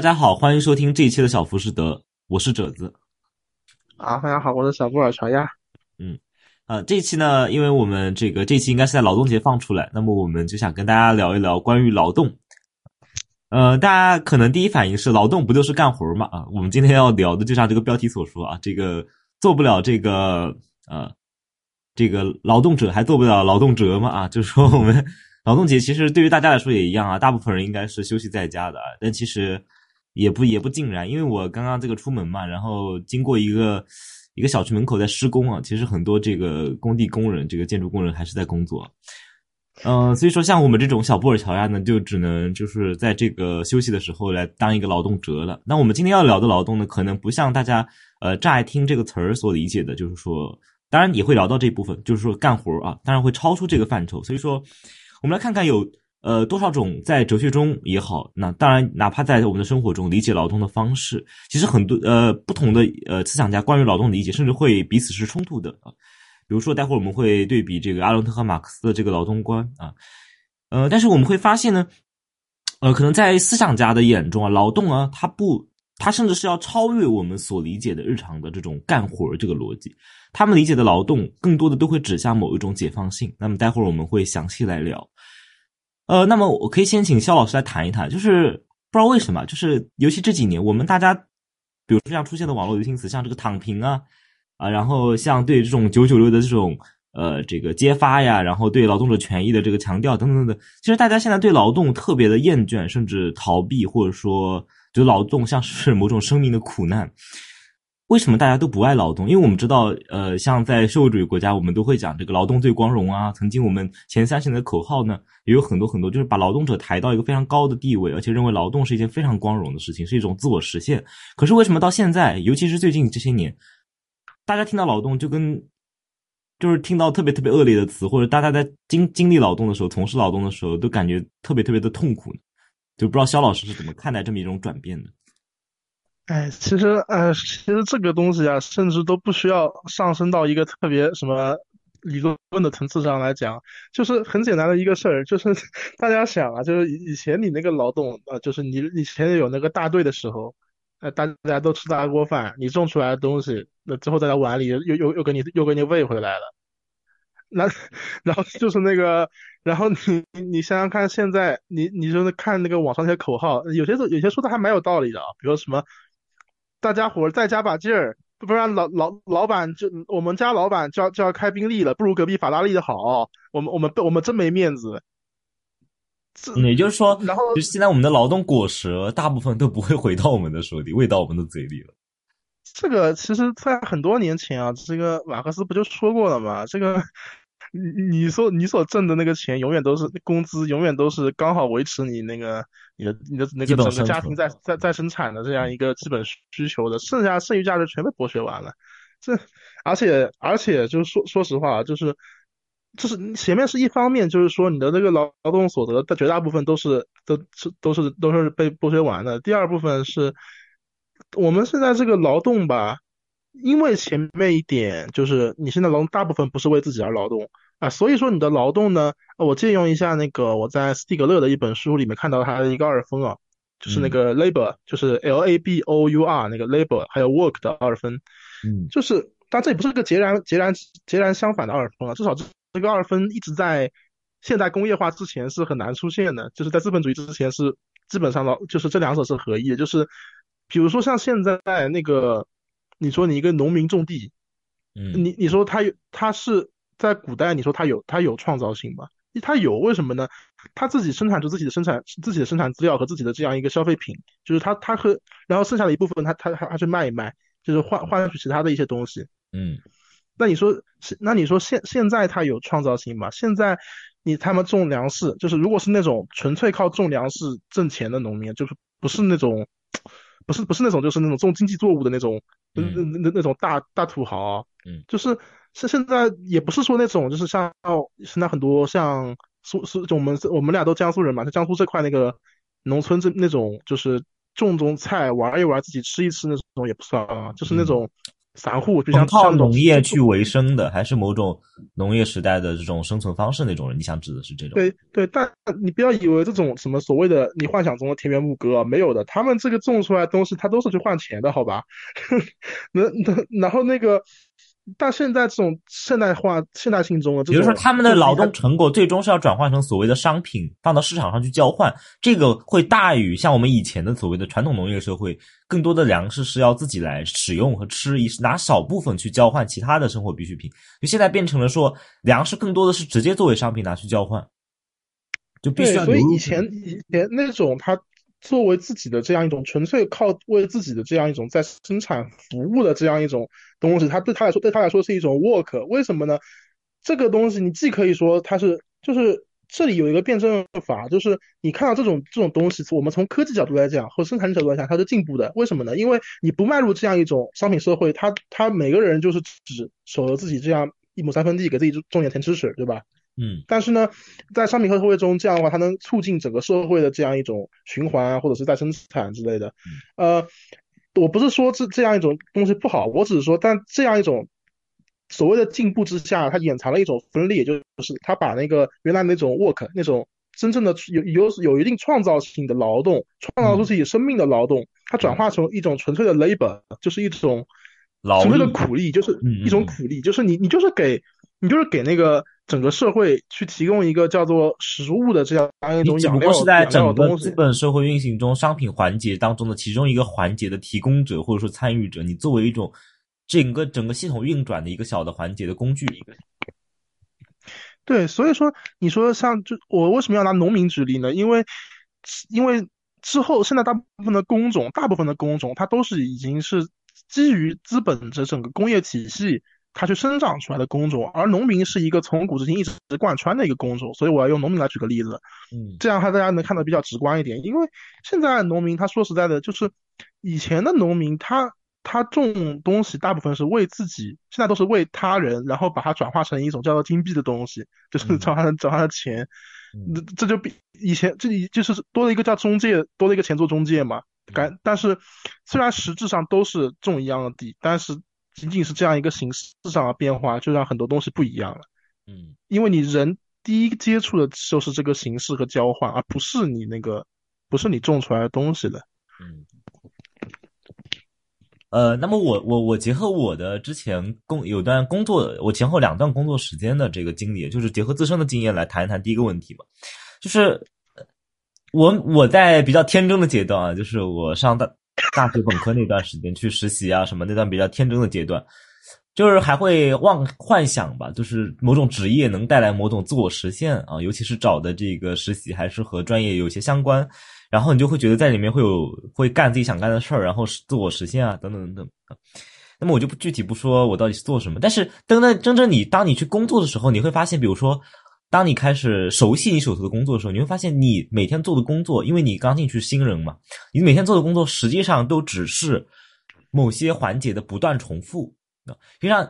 大家好，欢迎收听这一期的小浮士德，我是褶子。啊，大家好，我是小布尔乔亚。嗯，呃，这一期呢，因为我们这个这期应该是在劳动节放出来，那么我们就想跟大家聊一聊关于劳动。呃，大家可能第一反应是劳动不就是干活嘛？啊，我们今天要聊的就像这个标题所说啊，这个做不了这个呃，这个劳动者还做不了劳动者嘛？啊，就是说我们劳动节其实对于大家来说也一样啊，大部分人应该是休息在家的，但其实也不也不尽然，因为我刚刚这个出门嘛，然后经过一个一个小区门口在施工啊，其实很多这个工地工人，这个建筑工人还是在工作。嗯，所以说像我们这种小布尔乔亚呢，就只能就是在这个休息的时候来当一个劳动者了。那我们今天要聊的劳动呢，可能不像大家呃乍一听这个词儿所理解的，就是说，当然也会聊到这部分，就是说干活啊，当然会超出这个范畴。所以说，我们来看看有呃多少种在哲学中也好，那当然哪怕在我们的生活中理解劳动的方式，其实很多呃不同的呃思想家关于劳动的理解，甚至会彼此是冲突的啊。比如说，待会儿我们会对比这个阿伦特和马克思的这个劳动观啊，呃，但是我们会发现呢，呃，可能在思想家的眼中啊，劳动啊，它不，它甚至是要超越我们所理解的日常的这种干活这个逻辑。他们理解的劳动，更多的都会指向某一种解放性。那么，待会儿我们会详细来聊。呃，那么我可以先请肖老师来谈一谈，就是不知道为什么，就是尤其这几年，我们大家，比如说像出现的网络流行词，像这个躺平啊。啊，然后像对这种九九六的这种呃这个揭发呀，然后对劳动者权益的这个强调等等等等，其实大家现在对劳动特别的厌倦，甚至逃避，或者说就劳动像是某种生命的苦难。为什么大家都不爱劳动？因为我们知道，呃，像在社会主义国家，我们都会讲这个劳动最光荣啊。曾经我们前三十年的口号呢，也有很多很多，就是把劳动者抬到一个非常高的地位，而且认为劳动是一件非常光荣的事情，是一种自我实现。可是为什么到现在，尤其是最近这些年？大家听到劳动就跟，就是听到特别特别恶劣的词，或者大家在经经历劳动的时候，从事劳动的时候，都感觉特别特别的痛苦，就不知道肖老师是怎么看待这么一种转变的？哎，其实，呃，其实这个东西啊，甚至都不需要上升到一个特别什么理论的层次上来讲，就是很简单的一个事儿，就是 大家想啊，就是以前你那个劳动，呃，就是你以前有那个大队的时候。呃，大家都吃大锅饭，你种出来的东西，那之后在碗里又又又给你又给你喂回来了。那 然后就是那个，然后你你想想看，现在你你就是看那个网上那些口号，有些有些说的还蛮有道理的啊，比如什么，大家伙再加把劲儿，不然老老老板就我们家老板就要就要开宾利了，不如隔壁法拉利的好，我们我们我们真没面子。也就是说，然后就是现在我们的劳动果实大部分都不会回到我们的手里，喂到我们的嘴里了。这个其实，在很多年前啊，这个马克思不就说过了吗？这个你你说你所挣的那个钱，永远都是工资，永远都是刚好维持你那个你的你的那个整个家庭在在在生产的这样一个基本需求的，剩下剩余价值全被剥削完了。这而且而且就是说说实话，就是。就是前面是一方面，就是说你的那个劳劳动所得的绝大部分都是都是都是都是被剥削完的。第二部分是，我们现在这个劳动吧，因为前面一点就是你现在劳动大部分不是为自己而劳动啊，所以说你的劳动呢，我借用一下那个我在斯蒂格勒的一本书里面看到他的一个二分啊，就是那个 labor，就是 L A B O U R 那个 labor，还有 work 的二分，嗯，就是但这也不是个截然截然截然相反的二分啊，至少这。这个二分一直在现代工业化之前是很难出现的，就是在资本主义之前是基本上的，就是这两者是合一的。就是比如说像现在那个，你说你一个农民种地，嗯，你你说他有他是在古代，你说他有他有创造性吗？他有，为什么呢？他自己生产出自己的生产自己的生产资料和自己的这样一个消费品，就是他他和然后剩下的一部分他他他去卖一卖，就是换换取其他的一些东西，嗯。那你说现？那你说现现在他有创造性吗？现在你他们种粮食，就是如果是那种纯粹靠种粮食挣钱的农民，就是不是那种，不是不是那种，就是那种种经济作物的那种，那那那那种大大土豪，嗯，就是是现在也不是说那种，就是像现在很多像苏苏，就我们我们俩都江苏人嘛，在江苏这块那个农村这那种，就是种种菜玩一玩，自己吃一吃那种也不算啊，就是那种。散户，就像靠农业去为生的，还是某种农业时代的这种生存方式那种人？你想指的是这种？对对，但你不要以为这种什么所谓的你幻想中的田园牧歌没有的，他们这个种出来的东西，他都是去换钱的，好吧？那那然后那个。但现在这种现代化、现代性中的，比如说他们的劳动成果最终是要转换成所谓的商品，放到市场上去交换，这个会大于像我们以前的所谓的传统农业社会，更多的粮食是要自己来使用和吃，以拿少部分去交换其他的生活必需品。就现在变成了说，粮食更多的是直接作为商品拿去交换，就必须要。所以以前以前那种他。作为自己的这样一种纯粹靠为自己的这样一种在生产服务的这样一种东西，他对他来说对他来说是一种 work。为什么呢？这个东西你既可以说它是，就是这里有一个辩证法，就是你看到这种这种东西，我们从科技角度来讲和生产角度来讲，它是进步的。为什么呢？因为你不迈入这样一种商品社会，他他每个人就是只守着自己这样一亩三分地，给自己种点田吃屎，对吧？嗯，但是呢，在商品和社会中，这样的话，它能促进整个社会的这样一种循环，或者是再生产之类的。呃，我不是说这这样一种东西不好，我只是说，但这样一种所谓的进步之下，它掩藏了一种分裂，就是它把那个原来那种 work 那种真正的有有有一定创造性的劳动，创造出自己生命的劳动，它转化成一种纯粹的 labor，就是一种纯粹的苦力，就是一种苦力，就是你你就是给你就是给那个。整个社会去提供一个叫做食物的这样一种养料，只不过是在整个资本社会运行中商品环节当中的其中一个环节的提供者或者说参与者，你作为一种整个整个系统运转的一个小的环节的工具。对，所以说你说像就我为什么要拿农民举例呢？因为因为之后现在大部分的工种，大部分的工种它都是已经是基于资本这整个工业体系。它去生长出来的工种，而农民是一个从古至今一直贯穿的一个工种，所以我要用农民来举个例子，嗯，这样的话大家能看得比较直观一点。因为现在农民他说实在的，就是以前的农民他他种东西大部分是为自己，现在都是为他人，然后把它转化成一种叫做金币的东西，就是转化成转化成钱，这这就比以前这里就是多了一个叫中介，多了一个钱做中介嘛。感但是虽然实质上都是种一样的地，但是。仅仅是这样一个形式上的变化，就让很多东西不一样了。嗯，因为你人第一接触的就是这个形式和交换，而不是你那个，不是你种出来的东西的。嗯。呃，那么我我我结合我的之前工有段工作，我前后两段工作时间的这个经历，就是结合自身的经验来谈一谈第一个问题吧。就是我我在比较天真的阶段啊，就是我上大。大学本科那段时间去实习啊，什么那段比较天真的阶段，就是还会妄幻想吧，就是某种职业能带来某种自我实现啊，尤其是找的这个实习还是和专业有些相关，然后你就会觉得在里面会有会干自己想干的事儿，然后自我实现啊，等等等等。那么我就不具体不说我到底是做什么，但是等等真正你当你去工作的时候，你会发现，比如说。当你开始熟悉你手头的工作的时候，你会发现你每天做的工作，因为你刚进去新人嘛，你每天做的工作实际上都只是某些环节的不断重复。实际上，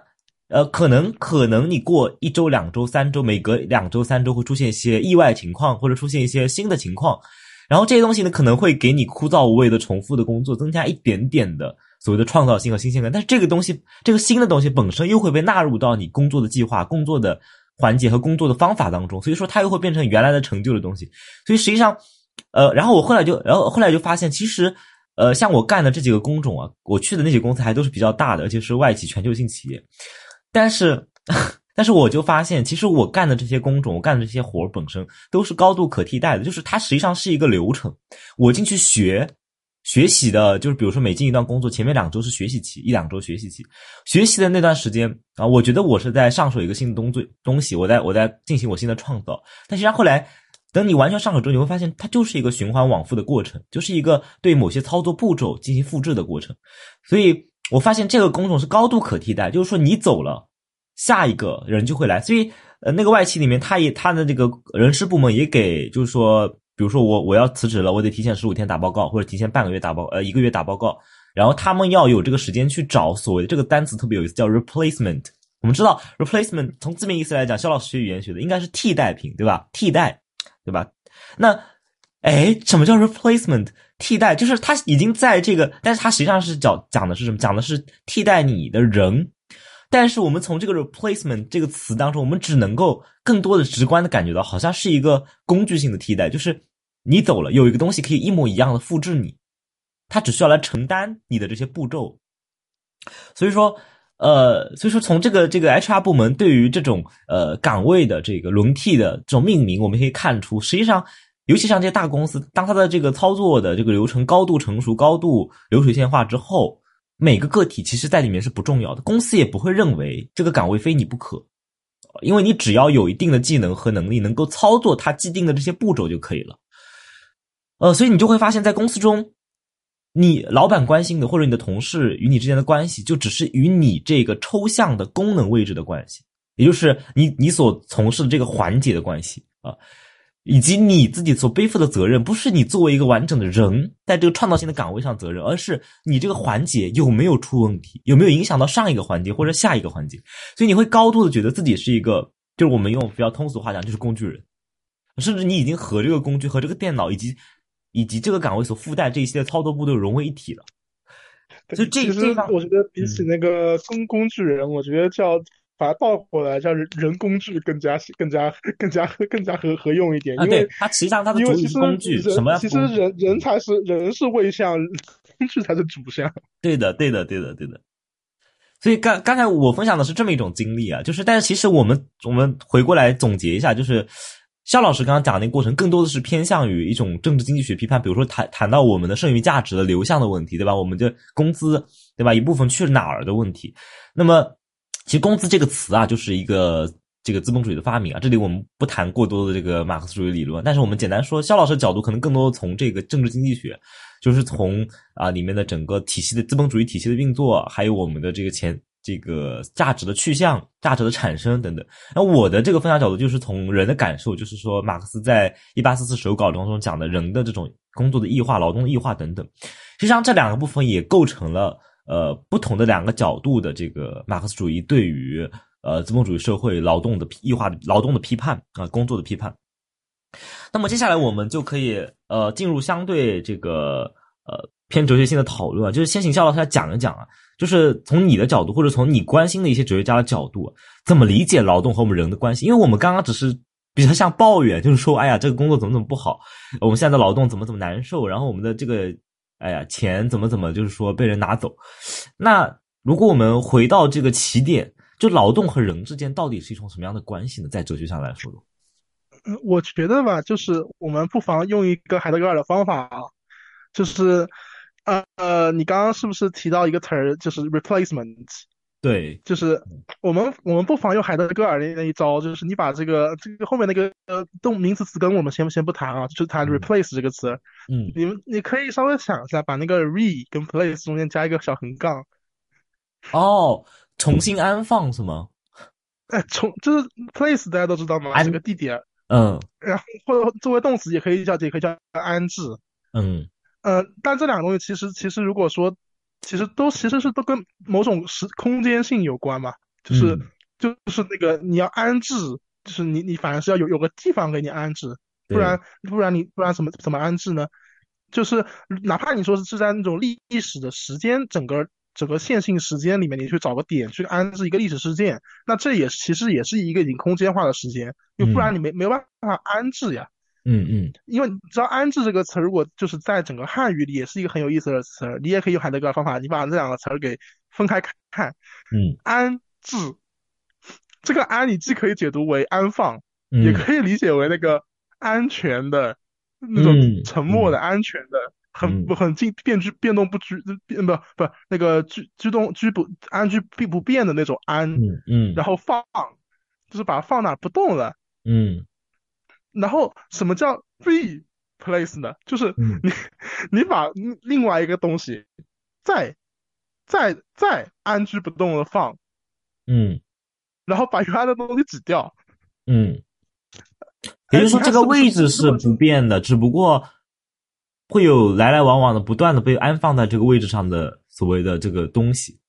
呃，可能可能你过一周、两周、三周，每隔两周、三周会出现一些意外情况，或者出现一些新的情况，然后这些东西呢，可能会给你枯燥无味的重复的工作增加一点点的所谓的创造性和新鲜感。但是这个东西，这个新的东西本身又会被纳入到你工作的计划、工作的。环节和工作的方法当中，所以说它又会变成原来的成就的东西。所以实际上，呃，然后我后来就，然后后来就发现，其实，呃，像我干的这几个工种啊，我去的那些公司还都是比较大的，而且是外企全球性企业。但是，但是我就发现，其实我干的这些工种，我干的这些活本身都是高度可替代的，就是它实际上是一个流程，我进去学。学习的，就是比如说每进一段工作，前面两周是学习期，一两周学习期。学习的那段时间啊，我觉得我是在上手一个新的东最，东西，我在我在进行我新的创造。但实际上后来，等你完全上手之后，你会发现它就是一个循环往复的过程，就是一个对某些操作步骤进行复制的过程。所以我发现这个工种是高度可替代，就是说你走了，下一个人就会来。所以呃，那个外企里面，他也他的这个人事部门也给，就是说。比如说我我要辞职了，我得提前十五天打报告，或者提前半个月打报呃一个月打报告，然后他们要有这个时间去找所谓的这个单词特别有意思，叫 replacement。我们知道 replacement 从字面意思来讲，肖老师学语言学的应该是替代品，对吧？替代，对吧？那哎，什么叫 replacement 替代？就是它已经在这个，但是它实际上是讲讲的是什么？讲的是替代你的人。但是我们从这个 replacement 这个词当中，我们只能够更多的直观的感觉到，好像是一个工具性的替代，就是你走了，有一个东西可以一模一样的复制你，它只需要来承担你的这些步骤。所以说，呃，所以说从这个这个 HR 部门对于这种呃岗位的这个轮替的这种命名，我们可以看出，实际上。尤其像这些大公司，当它的这个操作的这个流程高度成熟、高度流水线化之后，每个个体其实在里面是不重要的，公司也不会认为这个岗位非你不可，因为你只要有一定的技能和能力，能够操作它既定的这些步骤就可以了。呃，所以你就会发现，在公司中，你老板关心的或者你的同事与你之间的关系，就只是与你这个抽象的功能位置的关系，也就是你你所从事的这个环节的关系啊。以及你自己所背负的责任，不是你作为一个完整的人在这个创造性的岗位上责任，而是你这个环节有没有出问题，有没有影响到上一个环节或者下一个环节。所以你会高度的觉得自己是一个，就是我们用比较通俗话讲，就是工具人，甚至你已经和这个工具、和这个电脑以及以及这个岗位所附带这一些操作步骤融为一体了。所以这其实我觉得比起那个工工具人，我觉得叫。把它倒过来，叫人人工具更加更加更加更加合合用一点，因为它实际上它的主是工具，什么？其实人人才是人是位相，工具才是主相。对的，对的，对的，对的。所以刚刚才我分享的是这么一种经历啊，就是但是其实我们我们回过来总结一下，就是肖老师刚刚讲那个过程，更多的是偏向于一种政治经济学批判，比如说谈谈到我们的剩余价值的流向的问题，对吧？我们的工资，对吧？一部分去哪儿的问题，那么。其实“工资”这个词啊，就是一个这个资本主义的发明啊。这里我们不谈过多的这个马克思主义理论，但是我们简单说，肖老师的角度可能更多的从这个政治经济学，就是从啊里面的整个体系的资本主义体系的运作，还有我们的这个钱这个价值的去向、价值的产生等等。那我的这个分享角度就是从人的感受，就是说马克思在一八四四手稿当中讲的人的这种工作的异化、劳动的异化等等。实际上这两个部分也构成了。呃，不同的两个角度的这个马克思主义对于呃资本主义社会劳动的异化、劳动的批判啊，工作的批判。那么接下来我们就可以呃进入相对这个呃偏哲学性的讨论，就是先请肖老师来讲一讲啊，就是从你的角度或者从你关心的一些哲学家的角度，怎么理解劳动和我们人的关系？因为我们刚刚只是比较像抱怨，就是说，哎呀，这个工作怎么怎么不好，我们现在的劳动怎么怎么难受，然后我们的这个。哎呀，钱怎么怎么就是说被人拿走？那如果我们回到这个起点，就劳动和人之间到底是一种什么样的关系呢？在哲学上来说，嗯，我觉得吧，就是我们不妨用一个海德格尔的方法啊，就是呃呃，你刚刚是不是提到一个词儿，就是 replacement？对，就是我们我们不妨用海德格尔的那一招，就是你把这个这个后面那个呃动名词词根我们先先不谈啊，就是谈 replace 这个词，嗯，你们你可以稍微想一下，把那个 re 跟 place 中间加一个小横杠，哦，重新安放是吗？哎，重就是 place 大家都知道吗？是个地点，嗯，然后或者作为动词也可以叫也可以叫安置，嗯，呃，但这两个东西其实其实如果说。其实都其实是都跟某种时空间性有关嘛，就是就是那个你要安置，就是你你反而是要有有个地方给你安置，不然不然你不然怎么怎么安置呢？就是哪怕你说是是在那种历史的时间整个整个线性时间里面，你去找个点去安置一个历史事件，那这也其实也是一个已经空间化的时间，因为不然你没没有办法安置呀。嗯嗯，因为你知道“安置”这个词，如果就是在整个汉语里，也是一个很有意思的词。你也可以用海德格尔方法，你把这两个词儿给分开看。嗯，安置这个“安”，你既可以解读为安放，也可以理解为那个安全的那种沉默的、安全的、很不很静变居变动不居变不不那个居居动居不安居并不变的那种安。嗯嗯，然后放就是把它放哪不动了。嗯。然后什么叫 replace 呢？就是你 你把另外一个东西再再再安居不动的放，嗯，然后把原来的东西挤掉，嗯，也就是说这个位置是不变的，只不过会有来来往往的不断的被安放在这个位置上的所谓的这个东西。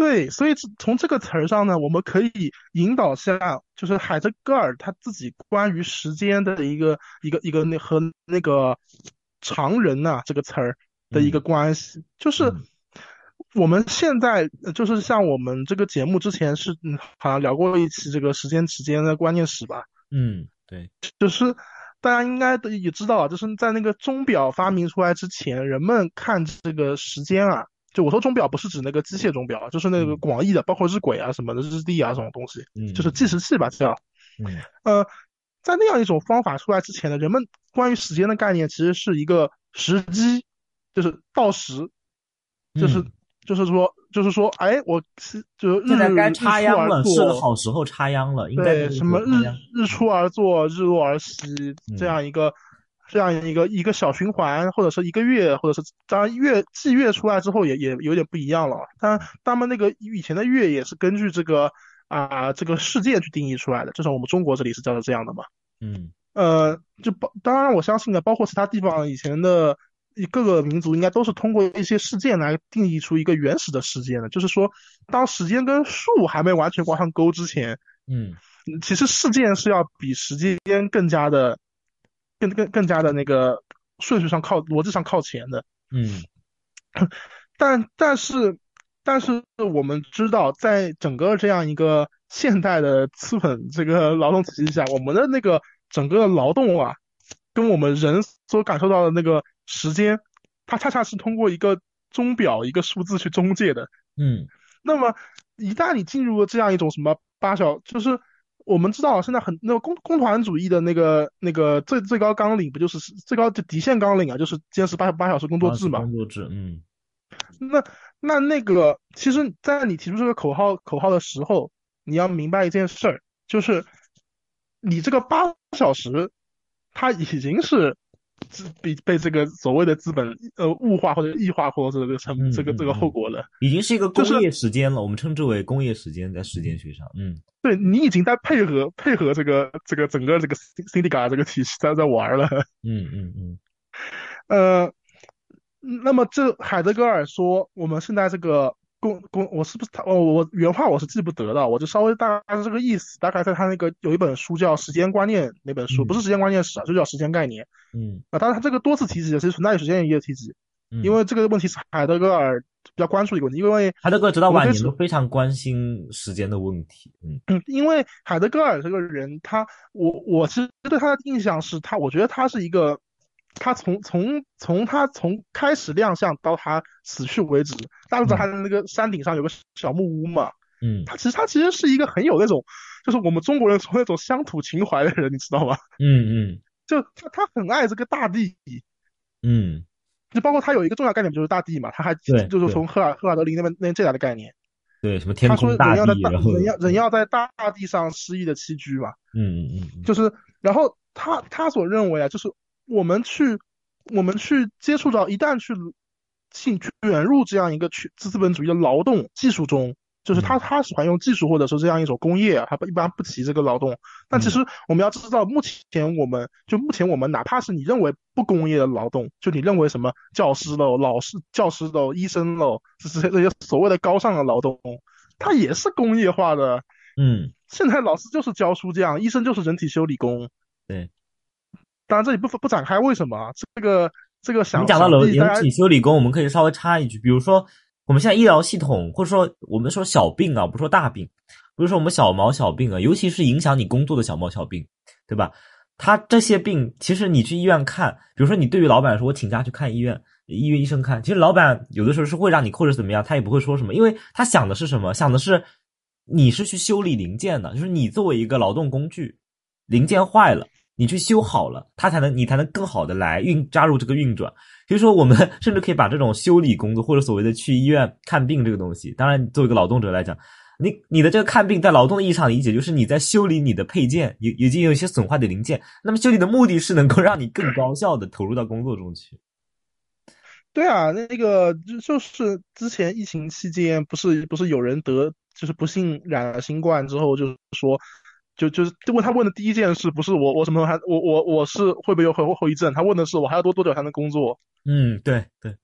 对，所以从这个词儿上呢，我们可以引导下，就是海德格尔他自己关于时间的一个一个一个那和那个常人呐这个词儿的一个关系，就是我们现在就是像我们这个节目之前是好像聊过一期这个时间时间的观念史吧？嗯，对，就是大家应该都也知道，就是在那个钟表发明出来之前，人们看这个时间啊。就我说钟表不是指那个机械钟表，就是那个广义的，包括日晷啊什么的、日历啊这种东西，就是计时器吧，叫。嗯。呃，在那样一种方法出来之前呢，人们关于时间的概念其实是一个时机，就是到时，就是就是说就是说，哎，我是就现在该插秧了，是个好时候插秧了，应该对什么日日出而作，日落而息这样一个。这样一个一个小循环，或者是一个月，或者是当然月季月出来之后也也有点不一样了。但他们那个以前的月也是根据这个啊这个世界去定义出来的，至少我们中国这里是叫做这样的嘛。嗯，呃，就包当然我相信呢，包括其他地方以前的各个民族应该都是通过一些事件来定义出一个原始的时间的。就是说，当时间跟数还没完全挂上钩之前，嗯，其实事件是要比时间更加的。更更更加的那个顺序上靠逻辑上靠前的，嗯，但但是但是我们知道，在整个这样一个现代的资本这个劳动体系下，我们的那个整个劳动啊，跟我们人所感受到的那个时间，它恰恰是通过一个钟表一个数字去中介的，嗯，那么一旦你进入了这样一种什么八小，就是。我们知道，现在很那个工工团主义的那个那个最最高纲领不就是最高的底线纲领啊？就是坚持八八小时工作制嘛。工作制，嗯。那那那个，其实，在你提出这个口号口号的时候，你要明白一件事儿，就是你这个八小时，它已经是。被被这个所谓的资本呃物化或者异化或者这个成这个这个后果了，已经是一个工业时间了，我们称之为工业时间在时间学上，嗯，对你已经在配合配合这个这个整个这个 c i n d i c a 这个体系在在玩了，嗯嗯嗯，呃，那么这海德格尔说我们现在这个。公公，我是不是他？哦，我原话我是记不得的，我就稍微大概是这个意思。大概在他那个有一本书叫《时间观念》那本书，不是时间观念史啊，就叫时间概念。嗯，啊，当然他这个多次提及，其实存在于时间也有提及，因为这个问题是海德格尔比较关注一个问题，因为海德格尔直到晚年都非常关心时间的问题。嗯嗯，因为海德格尔这个人，他我我其实对他的印象是他，我觉得他是一个。他从从从他从开始亮相到他死去为止，大家知道他的那个山顶上有个小木屋嘛？嗯，他其实他其实是一个很有那种，就是我们中国人从那种乡土情怀的人，你知道吗？嗯嗯，就他他很爱这个大地，嗯，就包括他有一个重要概念就是大地嘛，他还就是从赫尔赫尔德林那边那边借来的概念，对什么天空大地，然后人要人要在大地上诗意的栖居嘛，嗯嗯嗯，就是然后他他所认为啊，就是。我们去，我们去接触到，一旦去进卷入这样一个去资本主义的劳动技术中，就是他他喜欢用技术或者说这样一种工业啊，他不一般不提这个劳动。但其实我们要知道，目前我们就目前我们哪怕是你认为不工业的劳动，就你认为什么教师喽、老师、教师喽、医生喽，这些这些所谓的高尚的劳动，它也是工业化的。嗯，现在老师就是教书匠，医生就是人体修理工。对。当然，这里不不展开为什么这个这个想。你讲到了人体修理工，我们可以稍微插一句，比如说我们现在医疗系统，或者说我们说小病啊，不说大病，比如说我们小毛小病啊，尤其是影响你工作的小毛小病，对吧？他这些病，其实你去医院看，比如说你对于老板说，我请假去看医院，医院医生看，其实老板有的时候是会让你或者怎么样，他也不会说什么，因为他想的是什么？想的是你是去修理零件的，就是你作为一个劳动工具，零件坏了。你去修好了，它才能你才能更好的来运加入这个运转。所以说，我们 甚至可以把这种修理工作或者所谓的去医院看病这个东西，当然作为一个劳动者来讲，你你的这个看病在劳动的意义上理解就是你在修理你的配件，已已经有一些损坏的零件。那么修理的目的是能够让你更高效的投入到工作中去。对啊，那个就就是之前疫情期间，不是不是有人得就是不幸染了新冠之后，就是说。就就是问他问的第一件事不是我我什么还我我我是会不会有后后遗症？他问的是我还要多多久才能工作？嗯，对对。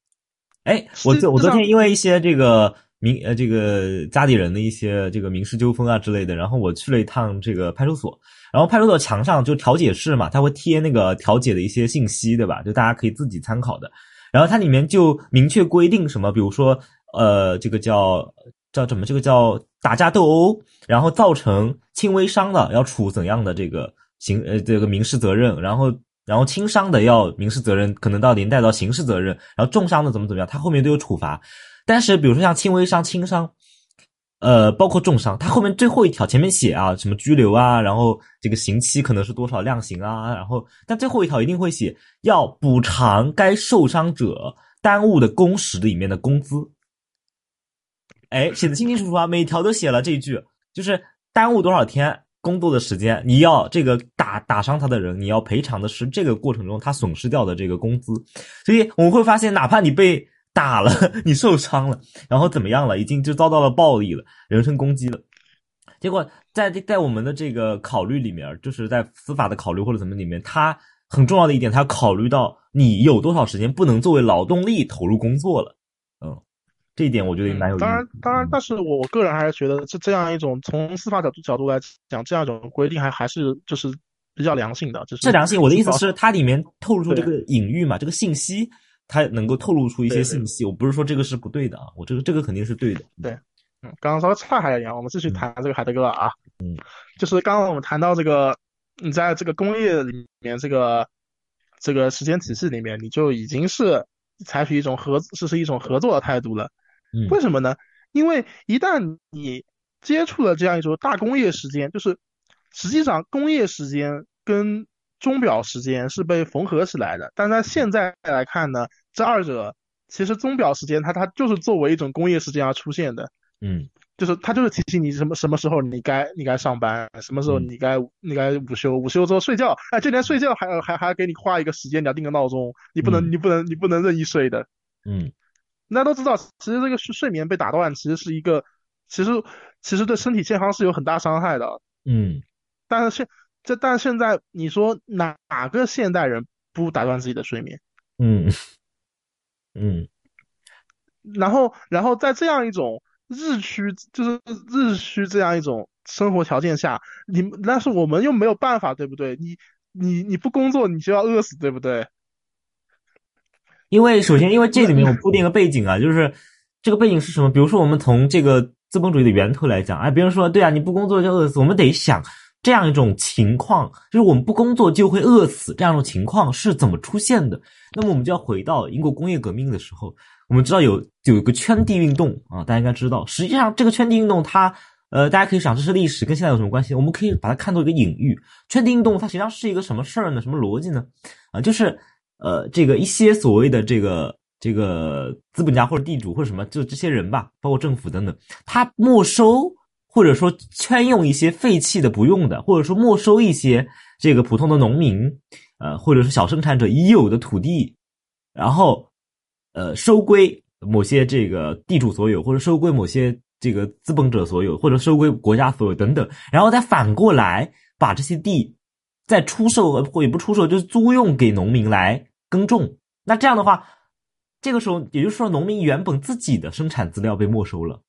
哎，我昨我昨天因为一些这个民呃这个家里人的一些这个民事纠纷啊之类的，然后我去了一趟这个派出所，然后派出所墙上就调解室嘛，他会贴那个调解的一些信息，对吧？就大家可以自己参考的。然后它里面就明确规定什么，比如说呃这个叫叫什么，这个叫打架斗殴，然后造成轻微伤的要处怎样的这个刑呃这个民事责任，然后然后轻伤的要民事责任，可能到连带到刑事责任，然后重伤的怎么怎么样，他后面都有处罚。但是，比如说像轻微伤、轻伤，呃，包括重伤，他后面最后一条前面写啊，什么拘留啊，然后这个刑期可能是多少量刑啊，然后但最后一条一定会写要补偿该受伤者耽误的工时里面的工资。哎，写的清清楚楚啊，每条都写了这一句，就是耽误多少天工作的时间，你要这个打打伤他的人，你要赔偿的是这个过程中他损失掉的这个工资。所以我们会发现，哪怕你被打了，你受伤了，然后怎么样了？已经就遭到了暴力了，人身攻击了。结果在在我们的这个考虑里面，就是在司法的考虑或者怎么里面，它很重要的一点，它要考虑到你有多少时间不能作为劳动力投入工作了。嗯，这一点我觉得也蛮有意思。当然，当然，但是我我个人还是觉得这这样一种从司法角度角度来讲，这样一种规定还还是就是比较良性的。就是良性。我的意思是，它里面透露出这个隐喻嘛，这个信息。它能够透露出一些信息，我不是说这个是不对的啊，我这个这个肯定是对的。对，嗯，刚刚稍微岔开一点，我们继续谈这个海德格尔啊，嗯，就是刚刚我们谈到这个，你在这个工业里面，这个这个时间体系里面，你就已经是采取一种合，这是一种合作的态度了。嗯，为什么呢？因为一旦你接触了这样一种大工业时间，就是实际上工业时间跟钟表时间是被缝合起来的，但在现在来看呢，这二者其实钟表时间它它就是作为一种工业时间而出现的，嗯，就是它就是提醒你什么什么时候你该你该上班，什么时候你该你该午休，午休之后睡觉，哎，就连睡觉还还还给你画一个时间，你要定个闹钟，你不能你不能你不能任意睡的，嗯，大家都知道，其实这个睡睡眠被打断，其实是一个其实其实对身体健康是有很大伤害的，嗯，但是现这但现在你说哪哪个现代人不打断自己的睡眠？嗯嗯，然后然后在这样一种日趋就是日趋这样一种生活条件下，你但是我们又没有办法，对不对？你你你不工作，你就要饿死，对不对？因为首先，因为这里面我铺垫个背景啊，就是这个背景是什么？比如说，我们从这个资本主义的源头来讲，哎，别人说对啊，你不工作就饿死，我们得想。这样一种情况，就是我们不工作就会饿死，这样一种情况是怎么出现的？那么我们就要回到英国工业革命的时候，我们知道有有一个圈地运动啊，大家应该知道。实际上，这个圈地运动它，呃，大家可以想这是历史，跟现在有什么关系？我们可以把它看作一个隐喻。圈地运动它实际上是一个什么事儿呢？什么逻辑呢？啊，就是呃，这个一些所谓的这个这个资本家或者地主或者什么，就这些人吧，包括政府等等，他没收。或者说圈用一些废弃的不用的，或者说没收一些这个普通的农民，呃，或者是小生产者已有的土地，然后呃收归某些这个地主所有，或者收归某些这个资本者所有，或者收归国家所有等等，然后再反过来把这些地再出售或也不出售，就是租用给农民来耕种。那这样的话，这个时候也就是说，农民原本自己的生产资料被没收了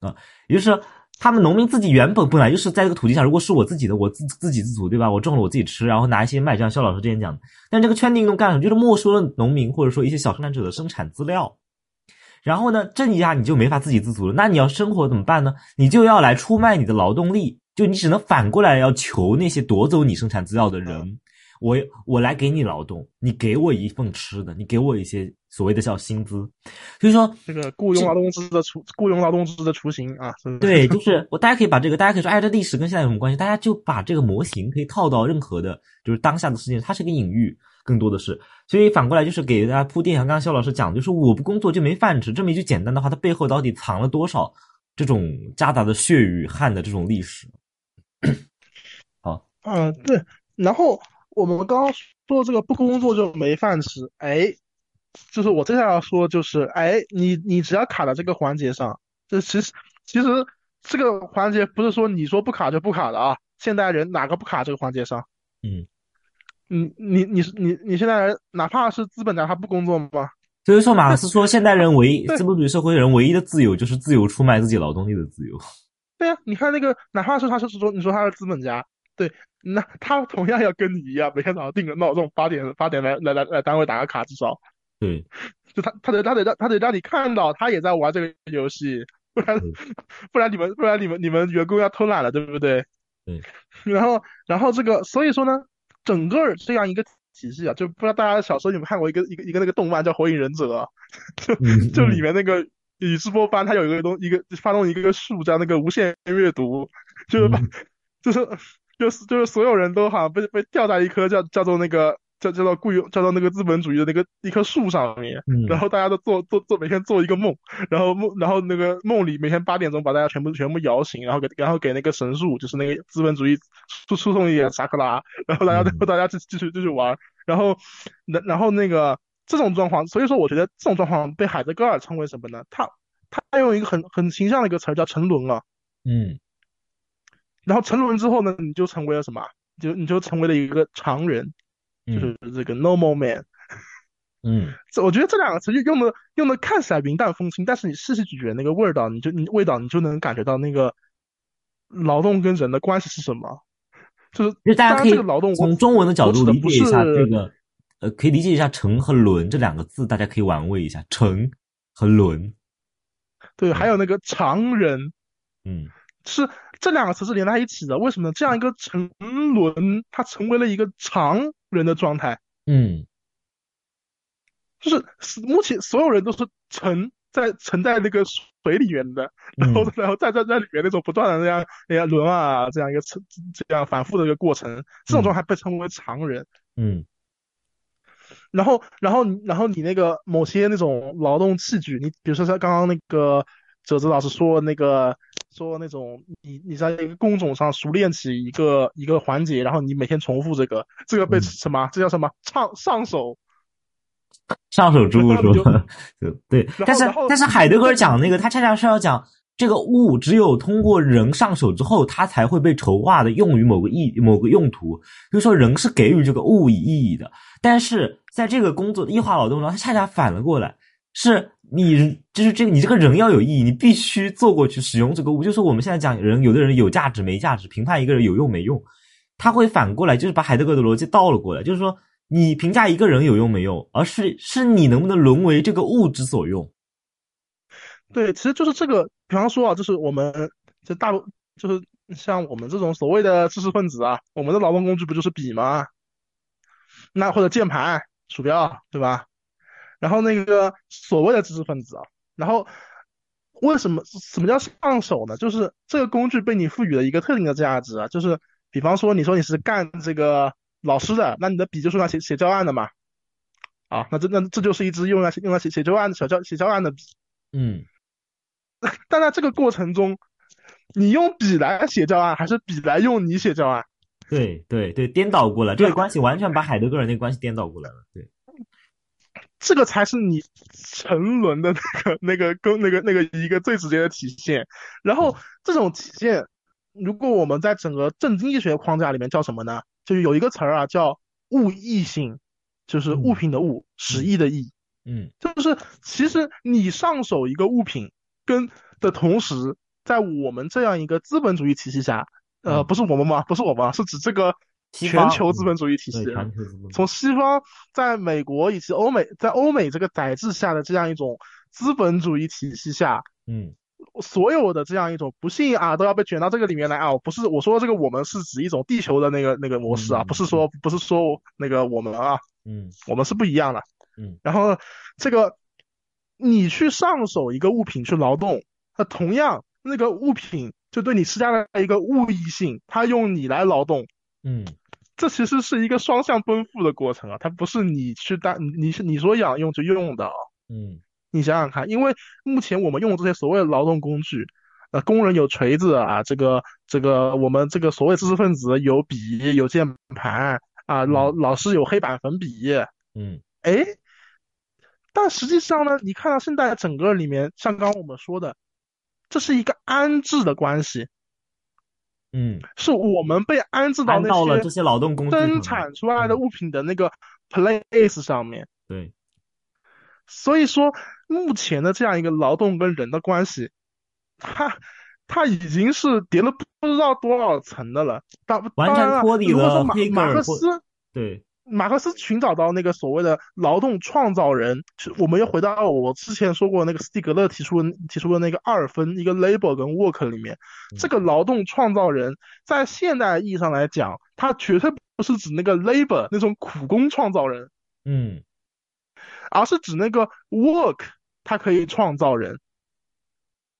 啊，也就是。他们农民自己原本本来就是在这个土地上，如果是我自己的，我自自给自足，对吧？我种了我自己吃，然后拿一些卖，就像肖老师之前讲的。但这个圈地运动干什么？就是没收了农民或者说一些小生产者的生产资料，然后呢，这一下你就没法自给自足了。那你要生活怎么办呢？你就要来出卖你的劳动力，就你只能反过来要求那些夺走你生产资料的人。我我来给你劳动，你给我一份吃的，你给我一些所谓的叫薪资，所以说这个雇佣劳动制的雏雇佣劳动制的雏形啊，对，就是我大家可以把这个，大家可以说，哎，这历史跟现在有什么关系？大家就把这个模型可以套到任何的，就是当下的事情，它是个隐喻，更多的是，所以反过来就是给大家铺垫，像刚刚肖老师讲，就是我不工作就没饭吃，这么一句简单的话，它背后到底藏了多少这种夹杂的血与汗的这种历史？好，嗯，对，然后。我们刚刚说这个不工作就没饭吃，哎，就是我接下来要说就是，哎，你你只要卡在这个环节上，这其实其实这个环节不是说你说不卡就不卡的啊，现代人哪个不卡这个环节上？嗯，你你你你你现在人哪怕是资本家他不工作吗？所以说，马克思说，现代人唯一资本主义社会人唯一的自由就是自由出卖自己劳动力的自由。对呀，你看那个，哪怕是他是说，你说他是资本家，对，那他同样要跟你一样，每天早上定个闹钟，八点八点来来来来单位打个卡，至少。对，就他他得他得让他得让你看到他也在玩这个游戏，不然 不然你们不然你们你们员工要偷懒了，对不对？对。然后然后这个所以说呢，整个这样一个。体系啊，就不知道大家小时候有没有看过一个一个一个那个动漫叫《火影忍者》，就就里面那个宇智波斑，他有一个东一个发动一个术叫那个无限阅读，就是把 就是就是就是所有人都好像被被吊在一棵叫叫做那个。叫叫做雇佣，叫做那个资本主义的那个一棵树上面，然后大家都做做做，每天做一个梦，然后梦，然后那个梦里每天八点钟把大家全部全部摇醒，然后给然后给那个神树，就是那个资本主义输输送一点沙克拉，然后大家然后大家继继续继续玩，然后然然后那个这种状况，所以说我觉得这种状况被海德格尔称为什么呢？他他用一个很很形象的一个词儿叫沉沦了，嗯，然后沉沦之后呢，你就成为了什么？就你就成为了一个常人。就是这个 normal man，嗯，这我觉得这两个词就用的用的看起来云淡风轻，但是你细细咀嚼那个味道，你就你味道你就能感觉到那个劳动跟人的关系是什么，就是就大家可以劳动从中文的角度理解一下这个，呃，可以理解一下“成”和“轮”这两个字，大家可以玩味一下“成”和“轮”。对，还有那个常人，嗯，是。这两个词是连在一起的，为什么呢？这样一个沉沦，它成为了一个常人的状态。嗯，就是目前所有人都是沉在沉在那个水里面的，然后然后在在在里面那种不断的那样那样轮啊，这样一个沉这样反复的一个过程，这种状态被称为常人。嗯，然后然后然后你那个某些那种劳动器具，你比如说像刚刚那个哲子老师说那个。说那种你你在一个工种上熟练起一个一个环节，然后你每天重复这个，这个被什么？这叫什么？上上手，上手之物是吧？对，但是但是海德格尔讲那个，他恰恰是要讲这个物只有通过人上手之后，它才会被筹划的用于某个意某个用途。就是说，人是给予这个物以意义的，但是在这个工作异化劳动中，它恰恰反了过来。是你，就是这个，你这个人要有意义，你必须做过去使用这个物。就是我们现在讲人，有的人有价值没价值，评判一个人有用没用，他会反过来，就是把海德格尔的逻辑倒了过来，就是说你评价一个人有用没用，而是是你能不能沦为这个物之所用。对，其实就是这个，比方说啊，就是我们这大，就是像我们这种所谓的知识分子啊，我们的劳动工具不就是笔吗？那或者键盘、鼠标，对吧？然后那个所谓的知识分子啊，然后为什么什么叫上手呢？就是这个工具被你赋予了一个特定的价值啊，就是比方说你说你是干这个老师的，那你的笔就是用来写写教案的嘛，啊，那这那这就是一支用来用来写写教案的小教写教案的笔，嗯，但在这个过程中，你用笔来写教案，还是笔来用你写教案？对对对，颠倒过来，这个关系完全把海德格尔那个关系颠倒过来了，对。这个才是你沉沦的那个、那个、跟那个、那个一个最直接的体现。然后这种体现，如果我们在整个正经济学框架里面叫什么呢？就是有一个词儿啊，叫物异性，就是物品的物，实义的义。嗯，就是其实你上手一个物品，跟的同时，在我们这样一个资本主义体系下，呃，不是我们吗？不是我们，是指这个。全球资本主义体系，从西方在美国以及欧美，在欧美这个宰制下的这样一种资本主义体系下，嗯，所有的这样一种不幸啊，都要被卷到这个里面来啊！不是我说这个，我们是指一种地球的那个那个模式啊，不是说不是说那个我们啊，嗯，我们是不一样的，嗯。然后这个你去上手一个物品去劳动，那同样那个物品就对你施加了一个物异性，它用你来劳动，嗯。这其实是一个双向奔赴的过程啊，它不是你去单，你是你说养用就用的，嗯，你想想看，因为目前我们用的这些所谓的劳动工具，呃，工人有锤子啊，这个这个我们这个所谓知识分子有笔有键盘啊，老老师有黑板粉笔，嗯，哎，但实际上呢，你看到现在整个里面，像刚刚我们说的，这是一个安置的关系。嗯，是我们被安置到那些劳动工生产出来的物品的那个 place 上面。对，所以说，目前的这样一个劳动跟人的关系，它它已经是叠了不知道多少层的了。当完全脱离了黑格尔。马克思对。马克思寻找到那个所谓的劳动创造人，我们又回到我之前说过那个斯蒂格勒提出提出的那个二分一个 labor 跟 work 里面，这个劳动创造人在现代意义上来讲，它绝对不是指那个 labor 那种苦工创造人，嗯，而是指那个 work 它可以创造人。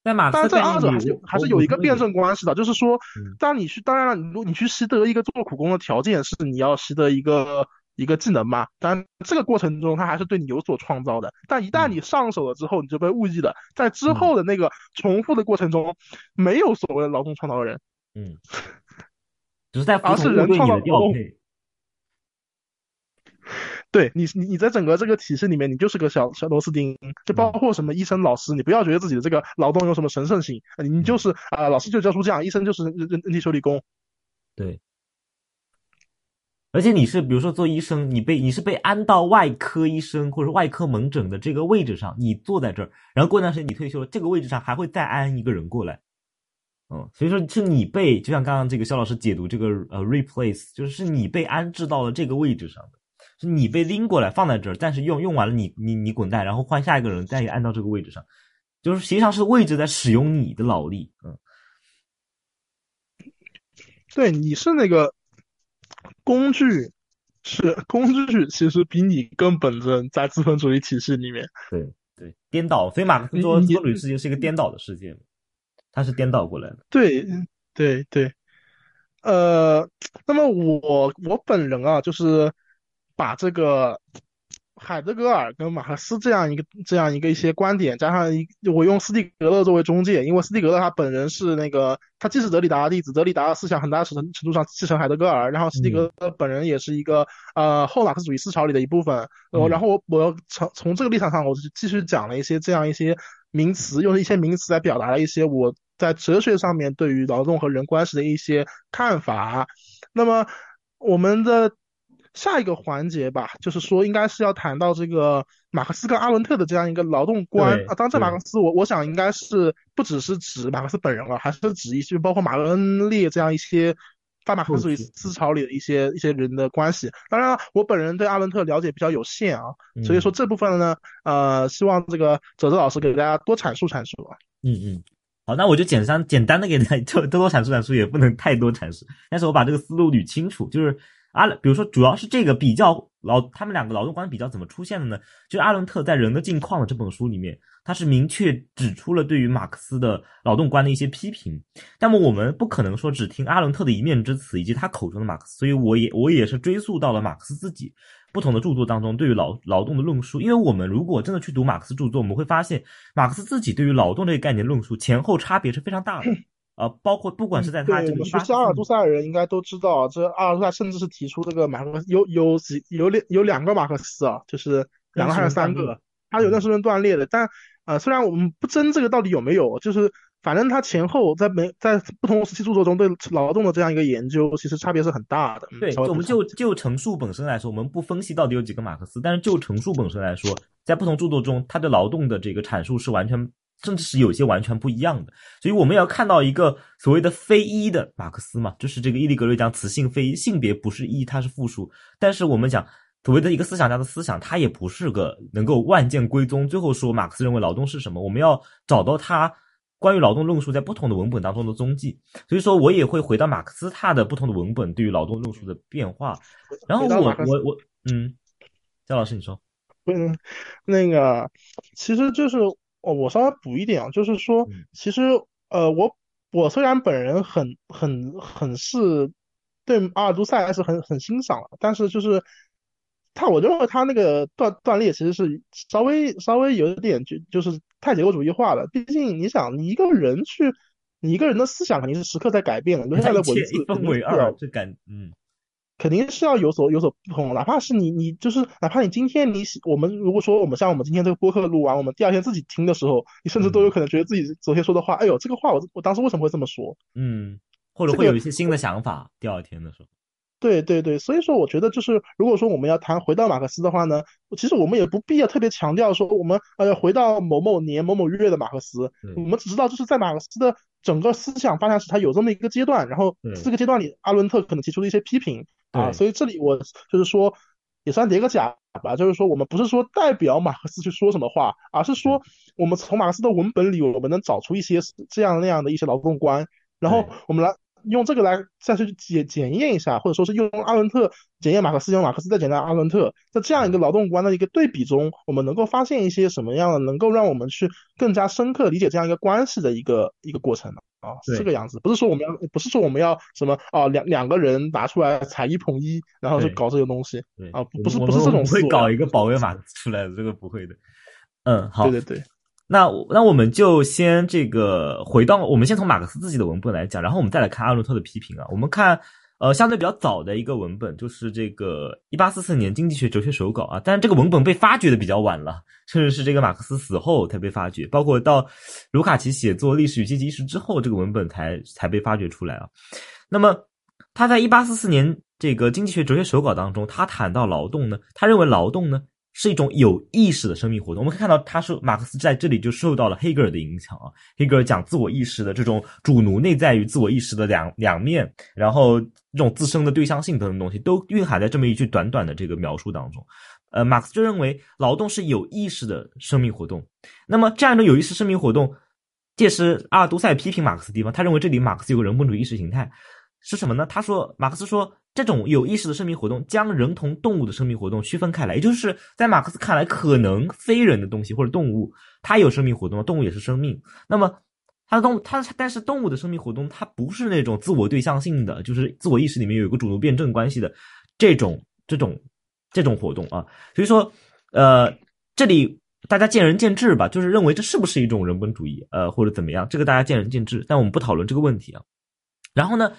但是这二者还是还是有一个辩证关系的，就是说，当你去，当然了，你你去习得一个做苦工的条件是你要习得一个一个技能嘛，当然这个过程中他还是对你有所创造的。但一旦你上手了之后，你就被误译了，在之后的那个重复的过程中，没有所谓的劳动创造人，嗯，只是在而是人创造调配。对你，你你在整个这个体系里面，你就是个小小螺丝钉，就包括什么医生、老师，你不要觉得自己的这个劳动有什么神圣性，你就是啊，老师就教出这样，医生就是人人体修理工。对，而且你是比如说做医生，你被你是被安到外科医生或者外科门诊的这个位置上，你坐在这儿，然后过段时间你退休了，这个位置上还会再安一个人过来，嗯，所以说是你被就像刚刚这个肖老师解读这个呃 replace，就是是你被安置到了这个位置上的。是你被拎过来放在这儿，但是用用完了，你你你滚蛋，然后换下一个人再按到这个位置上，就是实际上是位置在使用你的劳力，嗯，对，你是那个工具，是工具，其实比你更本真，在资本主义体系里面，对对，颠倒，所以马克思说资本主义世界是一个颠倒的世界，它是颠倒过来的，对对对，呃，那么我我本人啊，就是。把这个海德格尔跟马克思这样一个这样一个一些观点，加上一我用斯蒂格勒作为中介，因为斯蒂格勒他本人是那个他既是德里达的弟子，德里达的思想很大程程度上继承海德格尔，然后斯蒂格勒本人也是一个呃后马克思主义思潮里的一部分。然后我我要从从这个立场上，我就继续讲了一些这样一些名词，用一些名词来表达了一些我在哲学上面对于劳动和人关系的一些看法。那么我们的。下一个环节吧，就是说应该是要谈到这个马克思跟阿伦特的这样一个劳动观啊。当然，这马克思我我想应该是不只是指马克思本人了，还是指一些包括马恩列这样一些大马克思主义思潮里的一些一些人的关系。当然了，我本人对阿伦特了解比较有限啊，所以说这部分呢，呃，希望这个泽泽老师给大家多阐述阐述啊。嗯嗯，好，那我就简单简单的给大家多多阐述阐述，也不能太多阐述，但是我把这个思路捋清楚，就是。阿，比如说，主要是这个比较劳，他们两个劳动观比较怎么出现的呢？就是阿伦特在《人的境况》的这本书里面，他是明确指出了对于马克思的劳动观的一些批评。那么我们不可能说只听阿伦特的一面之词以及他口中的马克思，所以我也我也是追溯到了马克思自己不同的著作当中对于劳劳动的论述。因为我们如果真的去读马克思著作，我们会发现马克思自己对于劳动这个概念论述前后差别是非常大的。呃，包括不管是在他这个，学习阿尔都塞人应该都知道，这阿尔都塞甚至是提出这个马克思有有几有两有两个马克思啊，就是两个还是三个，他有认识论断裂的。但呃，虽然我们不争这个到底有没有，就是反正他前后在没在不同时期著作中对劳动的这样一个研究，其实差别是很大的。对，我们就就陈述本身来说，我们不分析到底有几个马克思，但是就陈述本身来说，在不同著作中，他对劳动的这个阐述是完全。甚至是有些完全不一样的，所以我们要看到一个所谓的非一的马克思嘛，就是这个伊利格瑞讲雌性非一，性别不是一，它是复数。但是我们讲所谓的一个思想家的思想，他也不是个能够万剑归宗。最后说马克思认为劳动是什么，我们要找到他关于劳动论述在不同的文本当中的踪迹。所以说我也会回到马克思他的不同的文本对于劳动论述的变化。然后我我我嗯，焦老师你说，嗯，那个其实就是。哦，我稍微补一点啊，就是说，其实，呃，我我虽然本人很很很是对阿尔都塞还是很很欣赏了，但是就是他，我认为他那个断断裂其实是稍微稍微有点就就是太结构主义化了。毕竟你想，你一个人去，你一个人的思想肯定是时刻在改变的，留下来的文字一分为二，这感嗯。肯定是要有所有所不同，哪怕是你你就是哪怕你今天你我们如果说我们像我们今天这个播客录完，我们第二天自己听的时候，你甚至都有可能觉得自己昨天说的话，哎呦这个话我我当时为什么会这么说？嗯，或者会有一些新的想法，第二天的时候。对对对，所以说我觉得就是如果说我们要谈回到马克思的话呢，其实我们也不必要特别强调说我们呃回到某某年某某月的马克思，我们只知道就是在马克思的整个思想发展史，它有这么一个阶段，然后这个阶段里阿伦特可能提出了一些批评啊，所以这里我就是说也算叠个甲吧，就是说我们不是说代表马克思去说什么话，而是说我们从马克思的文本里我们能找出一些这样那样的一些劳动观，然后我们来。用这个来再去检检验一下，或者说是用阿伦特检验马克思，用马克思再检验阿伦特，在这样一个劳动观的一个对比中，我们能够发现一些什么样的，能够让我们去更加深刻理解这样一个关系的一个一个过程呢？啊，是这个样子，不是说我们要，不是说我们要什么啊，两两个人拿出来踩一捧一，然后去搞这个东西，啊，不是不是这种会搞一个保卫法出来的，这个不会的。嗯，好，对对对。那那我们就先这个回到我们先从马克思自己的文本来讲，然后我们再来看阿伦特的批评啊。我们看呃相对比较早的一个文本，就是这个一八四四年《经济学哲学手稿》啊，但是这个文本被发掘的比较晚了，甚至是这个马克思死后才被发掘，包括到卢卡奇写作《历史与阶级意识》之后，这个文本才才被发掘出来啊。那么他在一八四四年这个《经济学哲学手稿》当中，他谈到劳动呢，他认为劳动呢。是一种有意识的生命活动。我们可以看到，他是马克思在这里就受到了黑格尔的影响啊。黑格尔讲自我意识的这种主奴内在于自我意识的两两面，然后这种自身的对象性等等东西都蕴含在这么一句短短的这个描述当中。呃，马克思就认为劳动是有意识的生命活动。那么这样的有意识生命活动，这是阿尔都塞批评马克思地方。他认为这里马克思有个人本主义意识形态是什么呢？他说，马克思说。这种有意识的生命活动将人同动物的生命活动区分开来，也就是在马克思看来，可能非人的东西或者动物，它有生命活动，动物也是生命。那么它的动物，它但是动物的生命活动，它不是那种自我对象性的，就是自我意识里面有一个主奴辩证关系的这种这种这种活动啊。所以说，呃，这里大家见仁见智吧，就是认为这是不是一种人本主义，呃，或者怎么样，这个大家见仁见智。但我们不讨论这个问题啊。然后呢？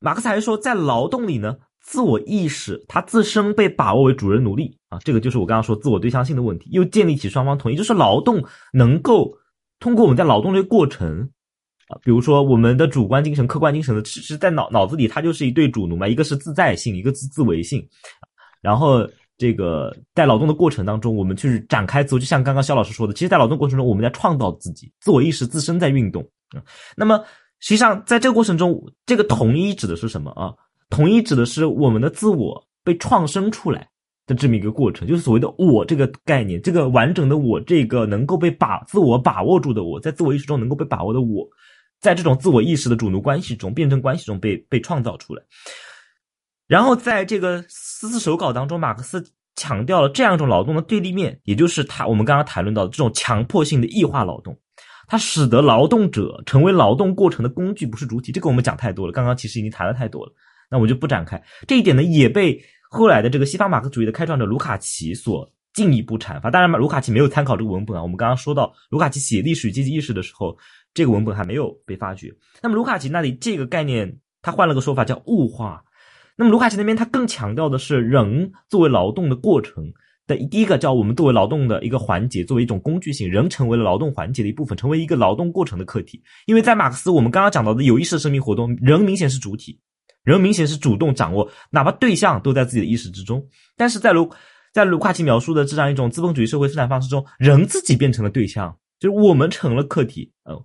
马克思还说，在劳动里呢，自我意识它自身被把握为主人奴隶啊，这个就是我刚刚说自我对象性的问题，又建立起双方统一，就是劳动能够通过我们在劳动这个过程啊，比如说我们的主观精神、客观精神的，其实，在脑脑子里它就是一对主奴嘛，一个是自在性，一个自自为性，然后这个在劳动的过程当中，我们去展开自我，就像刚刚肖老师说的，其实，在劳动过程中，我们在创造自己，自我意识自身在运动啊，那么。实际上，在这个过程中，这个统一指的是什么啊？统一指的是我们的自我被创生出来的这么一个过程，就是所谓的“我”这个概念，这个完整的我，这个能够被把自我把握住的我，在自我意识中能够被把握的我，在这种自我意识的主奴关系中、辩证关系中被被创造出来。然后，在这个四字手稿当中，马克思强调了这样一种劳动的对立面，也就是他我们刚刚谈论到的这种强迫性的异化劳动。它使得劳动者成为劳动过程的工具，不是主体。这个我们讲太多了，刚刚其实已经谈了太多了，那我就不展开。这一点呢，也被后来的这个西方马克思主义的开创者卢卡奇所进一步阐发。当然嘛，卢卡奇没有参考这个文本啊。我们刚刚说到，卢卡奇写《历史与阶级意识》的时候，这个文本还没有被发掘。那么卢卡奇那里这个概念，他换了个说法叫物化。那么卢卡奇那边他更强调的是人作为劳动的过程。的第一个叫我们作为劳动的一个环节，作为一种工具性，人成为了劳动环节的一部分，成为一个劳动过程的客体。因为在马克思，我们刚刚讲到的有意识的生命活动，人明显是主体，人明显是主动掌握，哪怕对象都在自己的意识之中。但是在卢在卢卡奇描述的这样一种资本主义社会生产方式中，人自己变成了对象，就是我们成了客体。嗯，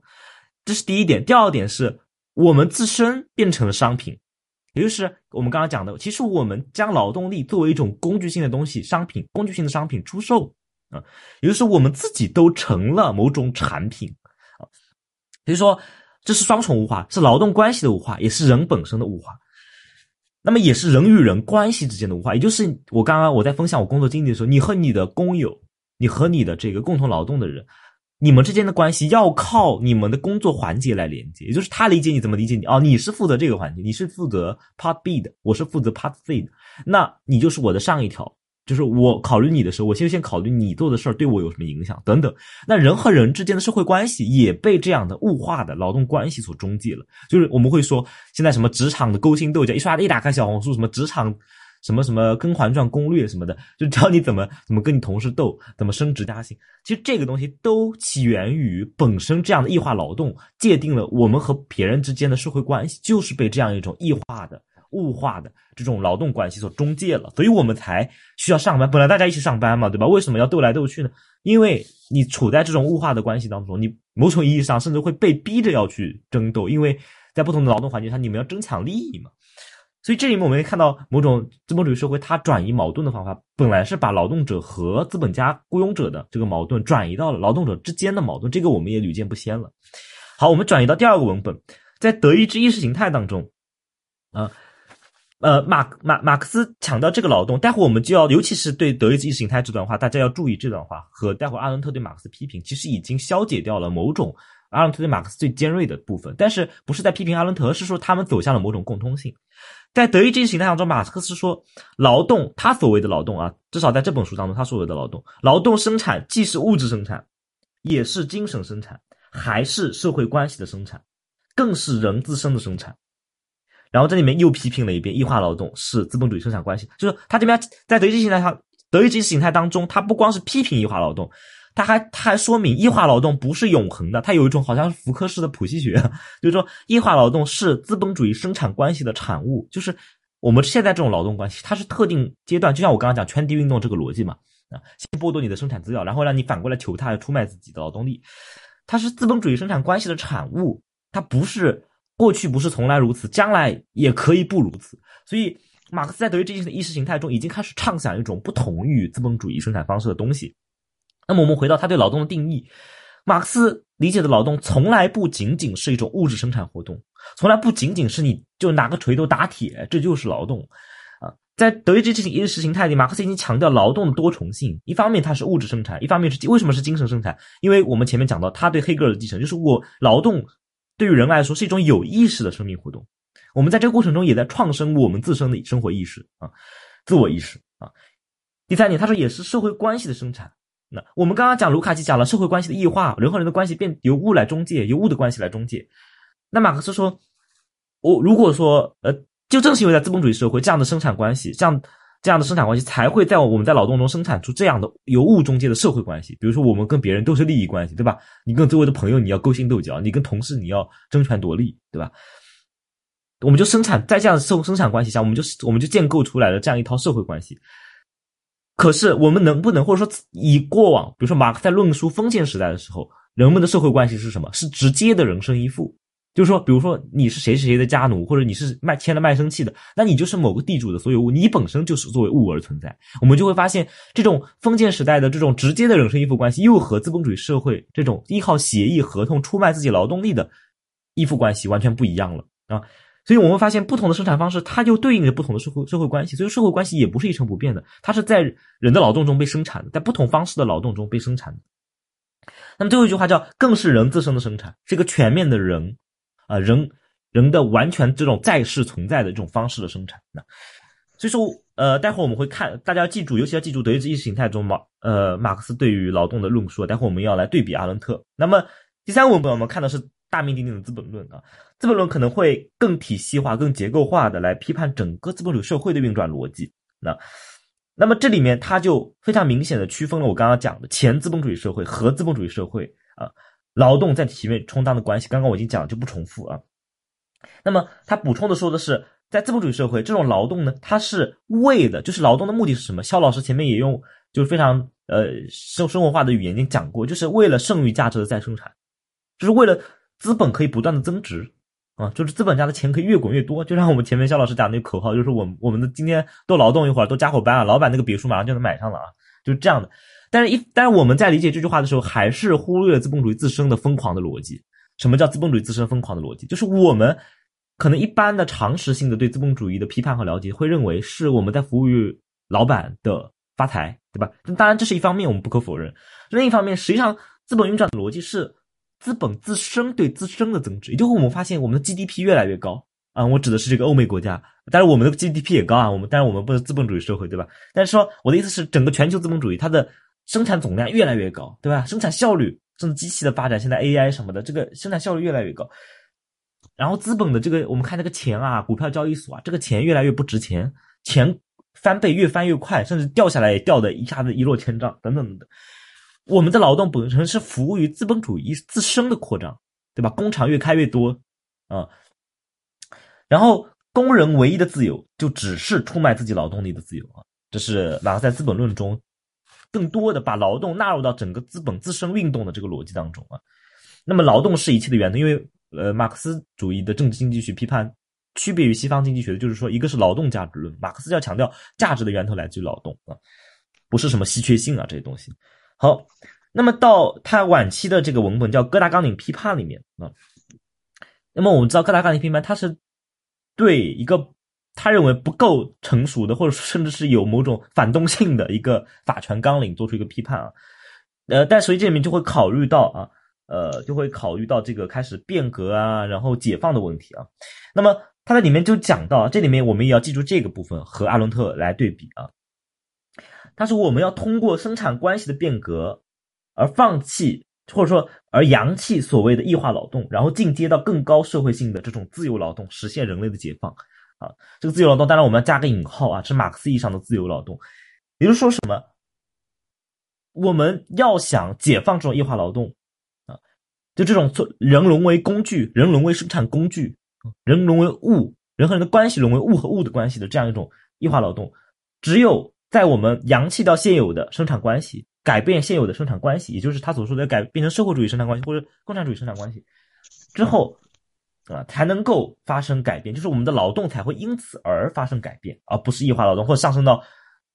这是第一点。第二点是我们自身变成了商品。也就是我们刚刚讲的，其实我们将劳动力作为一种工具性的东西、商品、工具性的商品出售啊，也就是我们自己都成了某种产品啊。所以说，这是双重物化，是劳动关系的物化，也是人本身的物化。那么，也是人与人关系之间的物化。也就是我刚刚我在分享我工作经历的时候，你和你的工友，你和你的这个共同劳动的人。你们之间的关系要靠你们的工作环节来连接，也就是他理解你怎么理解你哦，你是负责这个环节，你是负责 part B 的，我是负责 part C 的，那你就是我的上一条，就是我考虑你的时候，我先先考虑你做的事儿对我有什么影响等等。那人和人之间的社会关系也被这样的物化的劳动关系所中介了，就是我们会说现在什么职场的勾心斗角，一刷一打开小红书，什么职场。什么什么《甄嬛传》攻略什么的，就教你怎么怎么跟你同事斗，怎么升职加薪。其实这个东西都起源于本身这样的异化劳动，界定了我们和别人之间的社会关系，就是被这样一种异化的物化的这种劳动关系所中介了，所以我们才需要上班。本来大家一起上班嘛，对吧？为什么要斗来斗去呢？因为你处在这种物化的关系当中，你某种意义上甚至会被逼着要去争斗，因为在不同的劳动环境下，你们要争抢利益嘛。所以这里面我们可以看到，某种资本主义社会它转移矛盾的方法，本来是把劳动者和资本家雇佣者的这个矛盾转移到了劳动者之间的矛盾，这个我们也屡见不鲜了。好，我们转移到第二个文本，在德意志意识形态当中，啊，呃，马马马克思强调这个劳动，待会我们就要，尤其是对德意志意识形态这段话，大家要注意这段话和待会阿伦特对马克思批评，其实已经消解掉了某种阿伦特对马克思最尖锐的部分，但是不是在批评阿伦特，而是说他们走向了某种共通性。在德意志形态当中，马克思说，劳动他所谓的劳动啊，至少在这本书当中，他所谓的劳动，劳动生产既是物质生产，也是精神生产，还是社会关系的生产，更是人自身的生产。然后这里面又批评了一遍，异化劳动是资本主义生产关系，就是他这边在德意志形态上，德意志形态当中，他不光是批评异化劳动。他还他还说明异化劳动不是永恒的，他有一种好像是福柯式的谱系学，就是说异化劳动是资本主义生产关系的产物，就是我们现在这种劳动关系，它是特定阶段，就像我刚刚讲圈地运动这个逻辑嘛，啊，先剥夺你的生产资料，然后让你反过来求他出卖自己的劳动力，它是资本主义生产关系的产物，它不是过去不是从来如此，将来也可以不如此，所以马克思在德意志意识形态中已经开始畅想一种不同于资本主义生产方式的东西。那么我们回到他对劳动的定义，马克思理解的劳动从来不仅仅是一种物质生产活动，从来不仅仅是你就拿个锤头打铁，这就是劳动啊。在德意志意识形态里，马克思已经强调劳动的多重性，一方面它是物质生产，一方面是为什么是精神生产？因为我们前面讲到他对黑格尔的继承，就是我劳动对于人来说是一种有意识的生命活动，我们在这个过程中也在创生我们自身的生活意识啊，自我意识啊。第三点，他说也是社会关系的生产。那我们刚刚讲卢卡奇讲了社会关系的异化，人和人的关系变由物来中介，由物的关系来中介。那马克思说，我如果说，呃，就正是因为在资本主义社会，这样的生产关系，这样这样的生产关系才会在我们在劳动中生产出这样的由物中介的社会关系。比如说，我们跟别人都是利益关系，对吧？你跟周围的朋友你要勾心斗角，你跟同事你要争权夺利，对吧？我们就生产在这样的社生产关系下，我们就是我们就建构出来了这样一套社会关系。可是，我们能不能，或者说以过往，比如说马克在论述封建时代的时候，人们的社会关系是什么？是直接的人身依附，就是说，比如说你是谁谁谁的家奴，或者你是卖签了卖身契的，那你就是某个地主的所有物，你本身就是作为物而存在。我们就会发现，这种封建时代的这种直接的人身依附关系，又和资本主义社会这种依靠协议合同出卖自己劳动力的依附关系完全不一样了啊。所以我们发现，不同的生产方式，它就对应着不同的社会社会关系。所以社会关系也不是一成不变的，它是在人的劳动中被生产的，在不同方式的劳动中被生产的。那么最后一句话叫“更是人自身的生产”，是一个全面的人啊，人人的完全这种在世存在的这种方式的生产。那所以说，呃，待会儿我们会看，大家要记住，尤其要记住德意志意识形态中马呃马克思对于劳动的论述。待会儿我们要来对比阿伦特。那么第三个文本我们看的是。大名鼎鼎的《资本论》啊，《资本论》可能会更体系化、更结构化的来批判整个资本主义社会的运转逻辑。那，那么这里面它就非常明显的区分了我刚刚讲的前资本主义社会和资本主义社会啊，劳动在体面充当的关系。刚刚我已经讲了，就不重复啊。那么他补充的说的是，在资本主义社会，这种劳动呢，它是为的，就是劳动的目的是什么？肖老师前面也用就是非常呃生生活化的语言已经讲过，就是为了剩余价值的再生产，就是为了。资本可以不断的增值，啊，就是资本家的钱可以越滚越多。就像我们前面肖老师讲那个口号，就是我我们的今天多劳动一会儿，多加会班啊，老板那个别墅马上就能买上了啊，就是这样的。但是，一但是我们在理解这句话的时候，还是忽略了资本主义自身的疯狂的逻辑。什么叫资本主义自身疯狂的逻辑？就是我们可能一般的常识性的对资本主义的批判和了解，会认为是我们在服务于老板的发财，对吧？当然这是一方面，我们不可否认。另一方面，实际上资本运转的逻辑是。资本自身对自身的增值，也就是我们发现我们的 GDP 越来越高啊，我指的是这个欧美国家，但是我们的 GDP 也高啊，我们但是我们不是资本主义社会，对吧？但是说我的意思是，整个全球资本主义它的生产总量越来越高，对吧？生产效率甚至机器的发展，现在 AI 什么的，这个生产效率越来越高，然后资本的这个我们看这个钱啊，股票交易所啊，这个钱越来越不值钱，钱翻倍越翻越快，甚至掉下来也掉的一下子一落千丈，等等等等。我们的劳动本身是服务于资本主义自身的扩张，对吧？工厂越开越多，啊，然后工人唯一的自由就只是出卖自己劳动力的自由啊，这是马克思在《资本论》中更多的把劳动纳入到整个资本自身运动的这个逻辑当中啊。那么，劳动是一切的源头，因为呃，马克思主义的政治经济学批判区别于西方经济学的就是说，一个是劳动价值论，马克思要强调价值的源头来自于劳动啊，不是什么稀缺性啊这些东西。好，那么到他晚期的这个文本叫《哥大纲领批判》里面啊，那么我们知道《哥大纲领批判》它是。对一个他认为不够成熟的，或者甚至是有某种反动性的一个法权纲领做出一个批判啊，呃，但所以这里面就会考虑到啊，呃，就会考虑到这个开始变革啊，然后解放的问题啊。那么他在里面就讲到，这里面我们也要记住这个部分和阿伦特来对比啊。他说我们要通过生产关系的变革而放弃，或者说。而扬弃所谓的异化劳动，然后进阶到更高社会性的这种自由劳动，实现人类的解放啊！这个自由劳动，当然我们要加个引号啊，是马克思意义上的自由劳动，也就是说什么？我们要想解放这种异化劳动啊，就这种做人沦为工具，人沦为生产工具，人沦为物，人和人的关系沦为物和物的关系的这样一种异化劳动，只有在我们扬弃掉现有的生产关系。改变现有的生产关系，也就是他所说的改变成社会主义生产关系或者共产主义生产关系之后，啊，才能够发生改变，就是我们的劳动才会因此而发生改变，而不是异化劳动或者上升到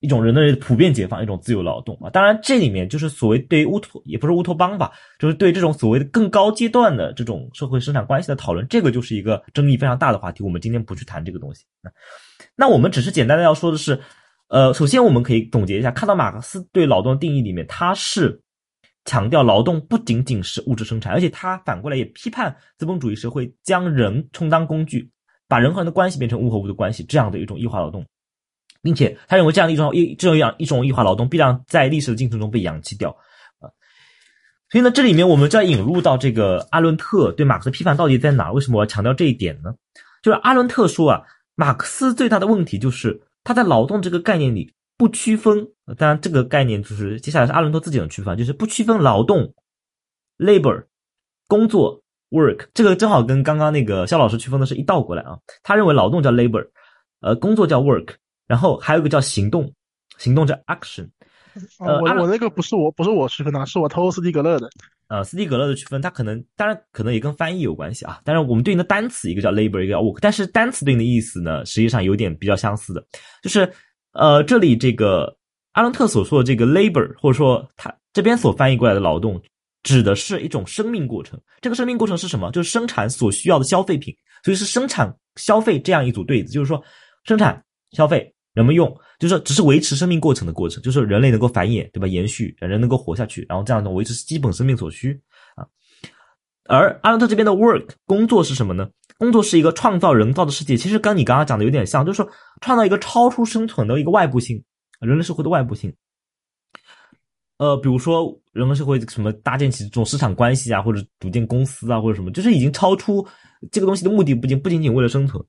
一种人类的普遍解放、一种自由劳动啊。当然，这里面就是所谓对于乌托也不是乌托邦吧，就是对这种所谓的更高阶段的这种社会生产关系的讨论，这个就是一个争议非常大的话题。我们今天不去谈这个东西，那我们只是简单的要说的是。呃，首先我们可以总结一下，看到马克思对劳动的定义里面，他是强调劳动不仅仅是物质生产，而且他反过来也批判资本主义社会将人充当工具，把人和人的关系变成物和物的关系这样的一种异化劳动，并且他认为这样的一种一这样一种异化劳动必然在历史的进程中被扬弃掉啊。所以呢，这里面我们就要引入到这个阿伦特对马克思批判到底在哪？为什么我要强调这一点呢？就是阿伦特说啊，马克思最大的问题就是。他在劳动这个概念里不区分，当然这个概念就是接下来是阿伦托自己的区分，就是不区分劳动，labor，工作，work，这个正好跟刚刚那个肖老师区分的是一倒过来啊。他认为劳动叫 labor，呃，工作叫 work，然后还有一个叫行动，行动叫 action。呃，我我那个不是我不是我区分的，是我偷斯蒂格勒的。呃，斯蒂格勒的区分，它可能当然可能也跟翻译有关系啊。但是，我们对应的单词一个叫 labor，一个叫 work，但是单词对应的意思呢，实际上有点比较相似的。就是呃，这里这个阿伦特所说的这个 labor，或者说他这边所翻译过来的劳动，指的是一种生命过程。这个生命过程是什么？就是生产所需要的消费品，所以是生产消费这样一组对子。就是说，生产消费。人们用，就是只是维持生命过程的过程，就是人类能够繁衍，对吧？延续，人能够活下去，然后这样的维持基本生命所需啊。而阿伦特这边的 work 工作是什么呢？工作是一个创造人造的世界，其实跟你刚刚讲的有点像，就是说创造一个超出生存的一个外部性，人类社会的外部性。呃，比如说人类社会什么搭建起这种市场关系啊，或者组建公司啊，或者什么，就是已经超出这个东西的目的，不仅不仅仅为了生存。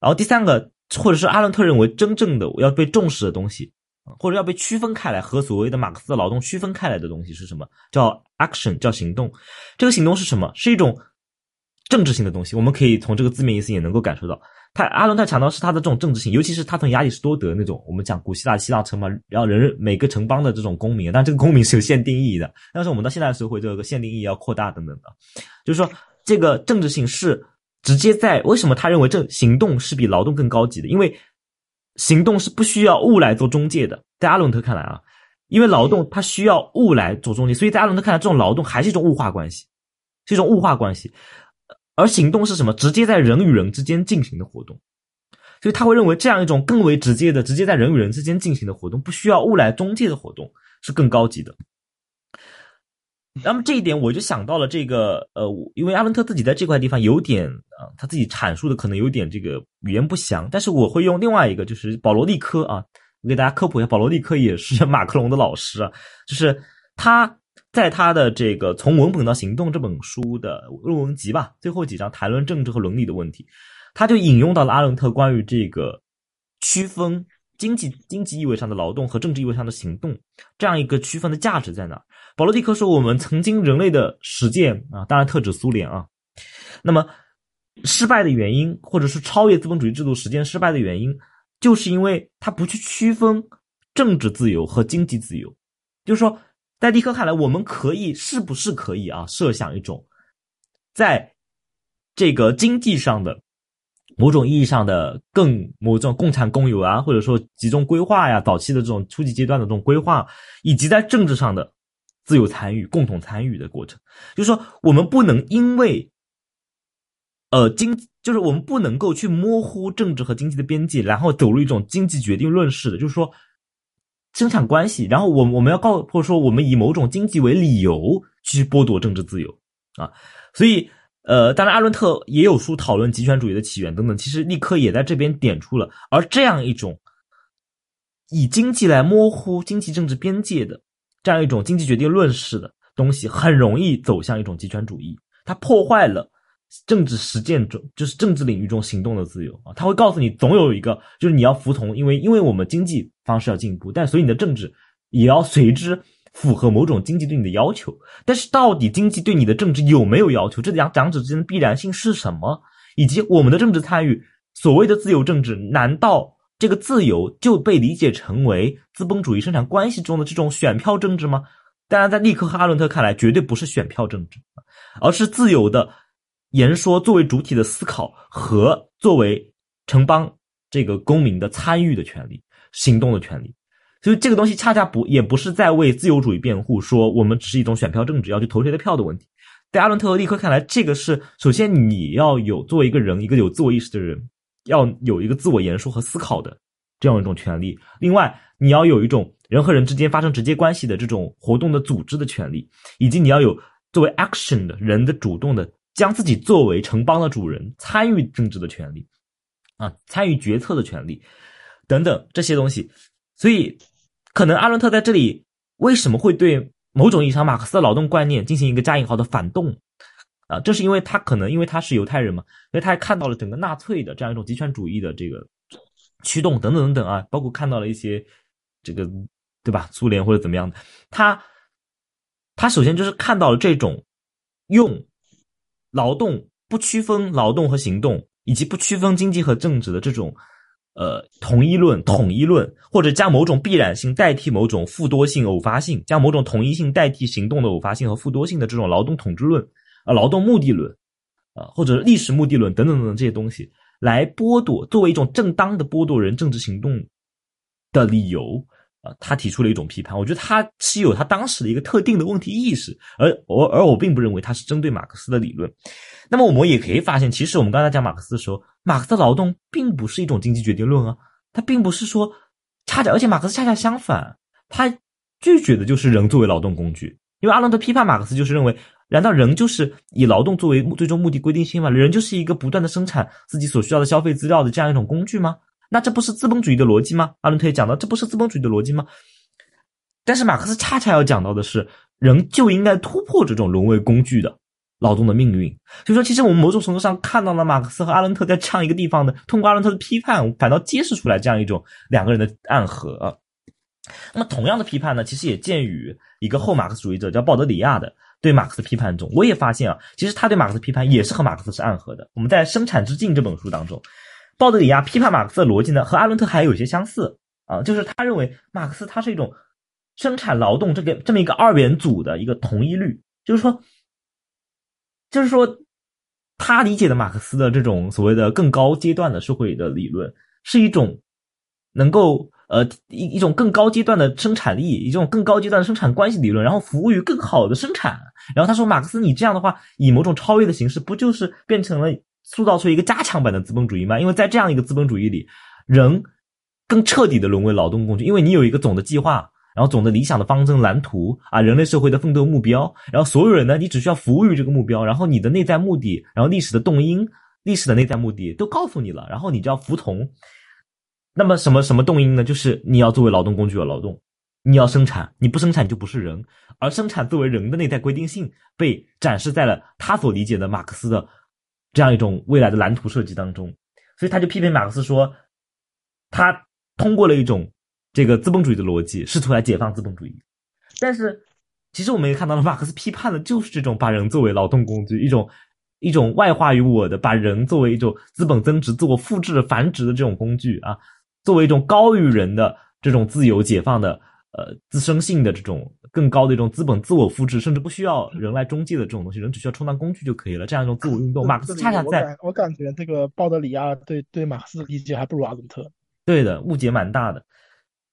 然后第三个。或者是阿伦特认为真正的要被重视的东西，或者要被区分开来和所谓的马克思的劳动区分开来的东西是什么？叫 action，叫行动。这个行动是什么？是一种政治性的东西。我们可以从这个字面意思也能够感受到，他阿伦特强调是他的这种政治性，尤其是他从亚里士多德那种，我们讲古希腊希腊城嘛，然后人每个城邦的这种公民，但这个公民是有限定意义的。但是我们到现代社会，这个限定意义要扩大等等的，就是说这个政治性是。直接在为什么他认为这行动是比劳动更高级的？因为行动是不需要物来做中介的。在阿伦特看来啊，因为劳动它需要物来做中介，所以在阿伦特看来，这种劳动还是一种物化关系，是一种物化关系。而行动是什么？直接在人与人之间进行的活动，所以他会认为这样一种更为直接的、直接在人与人之间进行的活动，不需要物来中介的活动是更高级的。那么这一点我就想到了这个，呃，因为阿伦特自己在这块地方有点啊，他自己阐述的可能有点这个语言不详，但是我会用另外一个，就是保罗利科啊，我给大家科普一下，保罗利科也是 马克龙的老师啊，就是他在他的这个《从文本到行动》这本书的论文集吧，最后几章谈论政治和伦理的问题，他就引用到了阿伦特关于这个区分经济经济意味上的劳动和政治意味上的行动这样一个区分的价值在哪。保罗蒂克说：“我们曾经人类的实践啊，当然特指苏联啊。那么失败的原因，或者是超越资本主义制度实践失败的原因，就是因为他不去区分政治自由和经济自由。就是说，在蒂克看来，我们可以是不是可以啊，设想一种在这个经济上的某种意义上的更某种共产共有啊，或者说集中规划呀，早期的这种初级阶段的这种规划，以及在政治上的自由参与、共同参与的过程。就是说，我们不能因为。呃，经就是我们不能够去模糊政治和经济的边界，然后走入一种经济决定论式的，就是说生产关系，然后我我们要告或者说我们以某种经济为理由去剥夺政治自由啊，所以呃，当然阿伦特也有书讨论极权主义的起源等等，其实立刻也在这边点出了，而这样一种以经济来模糊经济政治边界的这样一种经济决定论式的东西，很容易走向一种极权主义，它破坏了。政治实践中，就是政治领域中行动的自由啊，他会告诉你，总有一个就是你要服从，因为因为我们经济方式要进步，但所以你的政治也要随之符合某种经济对你的要求。但是到底经济对你的政治有没有要求？这两两者之间的必然性是什么？以及我们的政治参与，所谓的自由政治，难道这个自由就被理解成为资本主义生产关系中的这种选票政治吗？当然，在利克和阿伦特看来，绝对不是选票政治，而是自由的。言说作为主体的思考和作为城邦这个公民的参与的权利、行动的权利，所以这个东西恰恰不也不是在为自由主义辩护，说我们只是一种选票政治，要去投谁的票的问题。在阿伦特和利克看来，这个是首先你要有作为一个人，一个有自我意识的人，要有一个自我言说和思考的这样一种权利。另外，你要有一种人和人之间发生直接关系的这种活动的组织的权利，以及你要有作为 action 的人的主动的。将自己作为城邦的主人，参与政治的权利，啊，参与决策的权利，等等这些东西。所以，可能阿伦特在这里为什么会对某种意义上马克思的劳动观念进行一个加引号的反动啊？这是因为他可能因为他是犹太人嘛，所以他还看到了整个纳粹的这样一种极权主义的这个驱动等等等等啊，包括看到了一些这个对吧？苏联或者怎么样的，他他首先就是看到了这种用。劳动不区分劳动和行动，以及不区分经济和政治的这种，呃，统一论、统一论，或者将某种必然性代替某种复多性、偶发性，将某种统一性代替行动的偶发性和复多性的这种劳动统治论，啊，劳动目的论，啊，或者历史目的论等等等等这些东西，来剥夺作为一种正当的剥夺人政治行动的理由啊。他提出了一种批判，我觉得他是有他当时的一个特定的问题意识，而我而我并不认为他是针对马克思的理论。那么我们也可以发现，其实我们刚才讲马克思的时候，马克思劳动并不是一种经济决定论啊，他并不是说恰恰，而且马克思恰恰相反，他拒绝的就是人作为劳动工具。因为阿伦特批判马克思，就是认为，难道人就是以劳动作为最终目的规定性吗？人就是一个不断的生产自己所需要的消费资料的这样一种工具吗？那这不是资本主义的逻辑吗？阿伦特也讲到，这不是资本主义的逻辑吗？但是马克思恰恰要讲到的是，人就应该突破这种沦为工具的劳动的命运。所以说，其实我们某种程度上看到了马克思和阿伦特在这样一个地方的，通过阿伦特的批判，反倒揭示出来这样一种两个人的暗合。那么，同样的批判呢，其实也见于一个后马克思主义者叫鲍德里亚的对马克思批判中。我也发现啊，其实他对马克思批判也是和马克思是暗合的。我们在《生产之境》这本书当中。鲍德里亚批判马克思的逻辑呢，和阿伦特还有些相似啊，就是他认为马克思他是一种生产劳动这个这么一个二元组的一个同一律，就是说，就是说，他理解的马克思的这种所谓的更高阶段的社会的理论，是一种能够呃一一种更高阶段的生产力，一种更高阶段的生产关系理论，然后服务于更好的生产。然后他说，马克思你这样的话，以某种超越的形式，不就是变成了？塑造出一个加强版的资本主义吗？因为在这样一个资本主义里，人更彻底的沦为劳动工具。因为你有一个总的计划，然后总的理想的方针蓝图啊，人类社会的奋斗目标，然后所有人呢，你只需要服务于这个目标，然后你的内在目的，然后历史的动因，历史的内在目的都告诉你了，然后你就要服从。那么什么什么动因呢？就是你要作为劳动工具而劳动，你要生产，你不生产就不是人，而生产作为人的内在规定性被展示在了他所理解的马克思的。这样一种未来的蓝图设计当中，所以他就批评马克思说，他通过了一种这个资本主义的逻辑，试图来解放资本主义。但是，其实我们也看到了，马克思批判的就是这种把人作为劳动工具，一种一种外化于我的，把人作为一种资本增值、自我复制、繁殖的这种工具啊，作为一种高于人的这种自由解放的呃自生性的这种更高的一种资本自我复制，甚至不需要人来中介的这种东西，人只需要充当工具就可以了。这样一种自我运动，马克思恰恰在我感觉这个鲍德里亚对对马克思的理解还不如阿伦特。对的，误解蛮大的。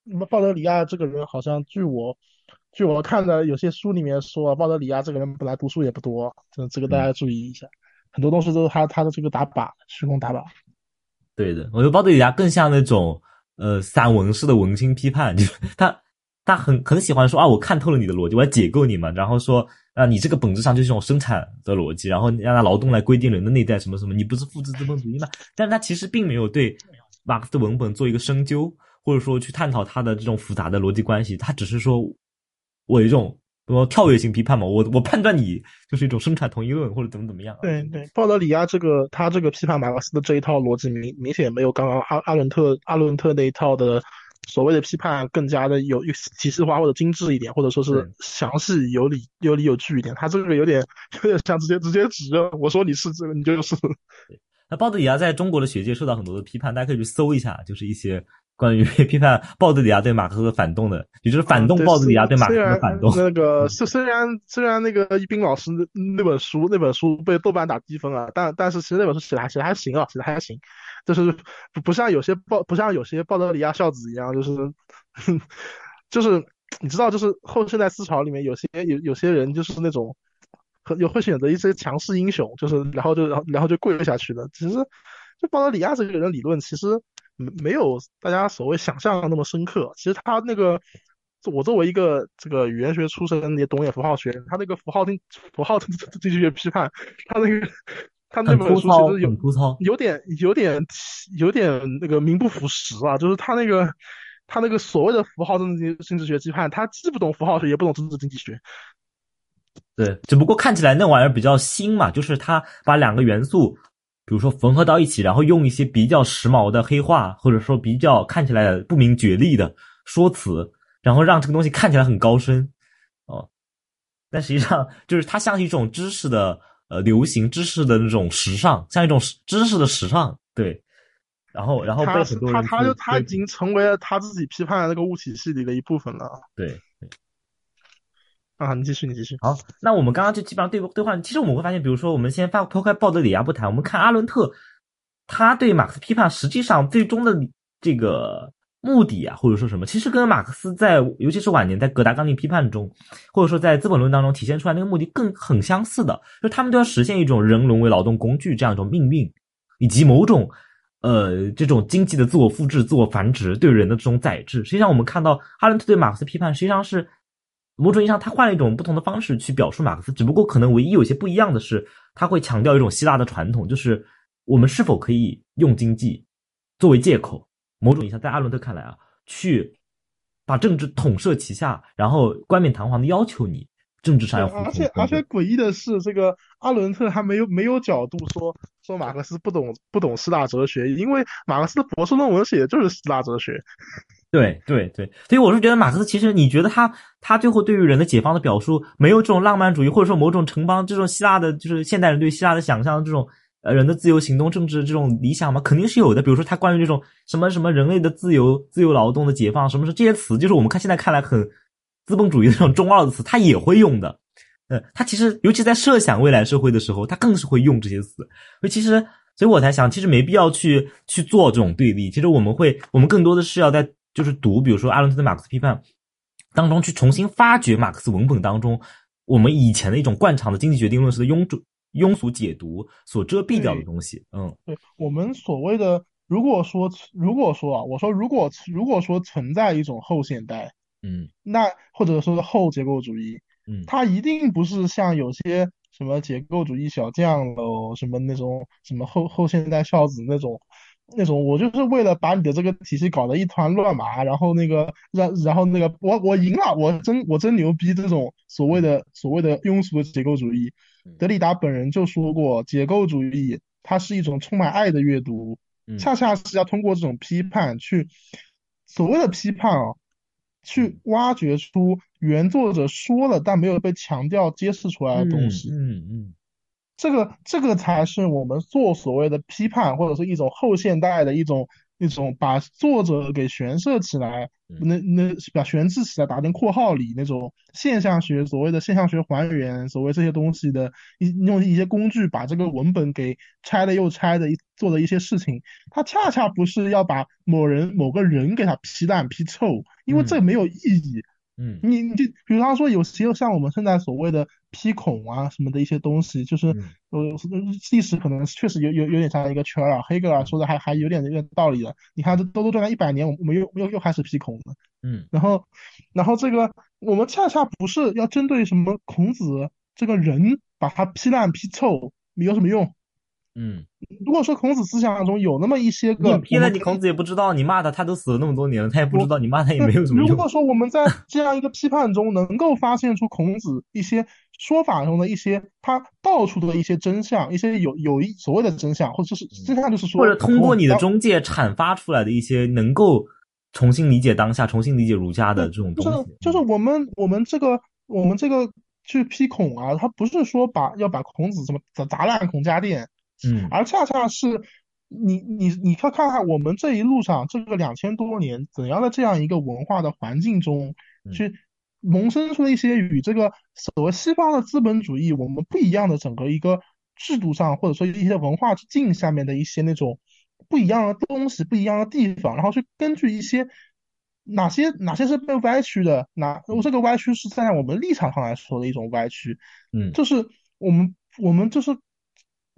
那么鲍德里亚这个人好像据我。据我看的有些书里面说，鲍德里亚这个人本来读书也不多，这这个大家注意一下，很多东西都是他他的这个打靶，虚空打靶。对的，我觉得鲍德里亚更像那种呃散文式的文青批判，就 他他很很喜欢说啊，我看透了你的逻辑，我要解构你嘛，然后说啊，你这个本质上就是一种生产的逻辑，然后让他劳动来规定人的内在什么什么，你不是复制资本主义吗？但是他其实并没有对马克思的文本做一个深究，或者说去探讨他的这种复杂的逻辑关系，他只是说。我有一种说跳跃性批判嘛，我我判断你就是一种生产同一论或者怎么怎么样。对对，鲍德里亚这个他这个批判马克思的这一套逻辑明明显没有刚刚阿阿伦特阿伦特那一套的所谓的批判更加的有体系化或者精致一点，或者说是详细有理有理有据一点。他这个有点有点像直接直接指认我说你是这个你就是。那鲍德里亚在中国的学界受到很多的批判，大家可以去搜一下，就是一些。关于 批判鲍德里亚对马克思的反动的，也就是反动鲍德里亚对马克思的反动。那个虽虽然虽然那个一斌老师那本书那本书被豆瓣打低分了，但但是其实那本书写的还写的还行啊，写的还行，就是不不像有些鲍不像有些鲍德里亚孝子一样，就是 就是你知道，就是后现代思潮里面有些有有些人就是那种有会选择一些强势英雄，就是然后就然后然后就跪下去的。其实就鲍德里亚这个人理论，其实。没没有大家所谓想象的那么深刻。其实他那个，我作为一个这个语言学出身也懂点符号学，他那个符号经符号经济 学批判，他那个他那本书其实有有点有点有点那个名不符实啊。就是他那个他那个所谓的符号政治经济学批判，他既不懂符号学，也不懂政治经济学。对，只不过看起来那玩意儿比较新嘛，就是他把两个元素。比如说缝合到一起，然后用一些比较时髦的黑话，或者说比较看起来不明觉厉的说辞，然后让这个东西看起来很高深，哦，但实际上就是它像一种知识的呃流行，知识的那种时尚，像一种知识的时尚，对。然后，然后被很多人他他就他已经成为了他自己批判的那个物体系里的一部分了，对。啊，你继续，你继续。好，那我们刚刚就基本上对对话。其实我们会发现，比如说，我们先抛抛开鲍德里亚不谈，我们看阿伦特，他对马克思批判，实际上最终的这个目的啊，或者说什么，其实跟马克思在，尤其是晚年在《葛达纲领批判》中，或者说在《资本论》当中体现出来那个目的，更很相似的，就他们都要实现一种人沦为劳动工具这样一种命运，以及某种呃这种经济的自我复制、自我繁殖对人的这种宰制。实际上，我们看到阿伦特对马克思批判，实际上是。某种意义上，他换了一种不同的方式去表述马克思，只不过可能唯一有些不一样的是，他会强调一种希腊的传统，就是我们是否可以用经济作为借口。某种意义上，在阿伦特看来啊，去把政治统摄其下，然后冠冕堂皇的要求你政治上要。而且而且诡异的是，这个阿伦特还没有没有角度说说马克思不懂不懂希腊哲学，因为马克思的博士论文写的就是希腊哲学。对对对，所以我是觉得马克思其实，你觉得他他最后对于人的解放的表述，没有这种浪漫主义，或者说某种城邦这种希腊的，就是现代人对希腊的想象这种呃人的自由行动政治这种理想吗？肯定是有的。比如说他关于这种什么什么人类的自由自由劳动的解放，什么是这些词，就是我们看现在看来很资本主义的这种中二的词，他也会用的。呃，他其实尤其在设想未来社会的时候，他更是会用这些词。所以其实，所以我才想，其实没必要去去做这种对立。其实我们会，我们更多的是要在。就是读，比如说阿伦特的《马克思批判》当中，去重新发掘马克思文本当中我们以前的一种惯常的经济决定论式的庸庸俗解读所遮蔽掉的东西。嗯，对我们所谓的，如果说如果说啊，我说如果如果说存在一种后现代，嗯，那或者说是后结构主义，嗯，它一定不是像有些什么结构主义小将喽，什么那种什么后后现代孝子那种。那种我就是为了把你的这个体系搞得一团乱麻，然后那个让然后那个我我赢了，我真我真牛逼，这种所谓的所谓的庸俗的结构主义，德里达本人就说过，结构主义它是一种充满爱的阅读，恰恰是要通过这种批判去所谓的批判啊，去挖掘出原作者说了但没有被强调揭示出来的东西。嗯嗯。这个这个才是我们做所谓的批判，或者是一种后现代的一种一种把作者给悬设起来，那那把悬置起来打进括号里那种现象学，所谓的现象学还原，所谓这些东西的一用一些工具把这个文本给拆了又拆的做的一些事情，它恰恰不是要把某人某个人给他批烂批臭，因为这没有意义。嗯，你你就比方说有些像我们现在所谓的批孔啊什么的一些东西，就是呃历史可能确实有有有点像一个圈儿啊，黑格尔说的还还有点有点道理的。你看这兜兜转了一百年，我们又又又开始批孔了。嗯，然后然后这个我们恰恰不是要针对什么孔子这个人把他批烂批臭，有什么用？嗯，如果说孔子思想中有那么一些个，你批了你孔子也不知道，你骂他他都死了那么多年了，他也不知道，你骂他也没有什么用。如果说我们在这样一个批判中能够发现出孔子一些说法中的一些他道出的一些真相，一些有有一所谓的真相，或者是真相就是说，或者通过你的中介阐发出来的一些能够重新理解当下、重新理解儒家的这种东西，就是我们我们这个我们这个去批孔啊，他不是说把要把孔子什么砸砸烂孔家店。嗯，而恰恰是你你你看看看我们这一路上这个两千多年怎样的这样一个文化的环境中，去萌生出了一些与这个所谓西方的资本主义我们不一样的整个一个制度上，或者说一些文化之境下面的一些那种不一样的东西、不一样的地方，然后去根据一些哪些哪些是被歪曲的，哪这个歪曲是站在我们立场上来说的一种歪曲，嗯，就是我们我们就是。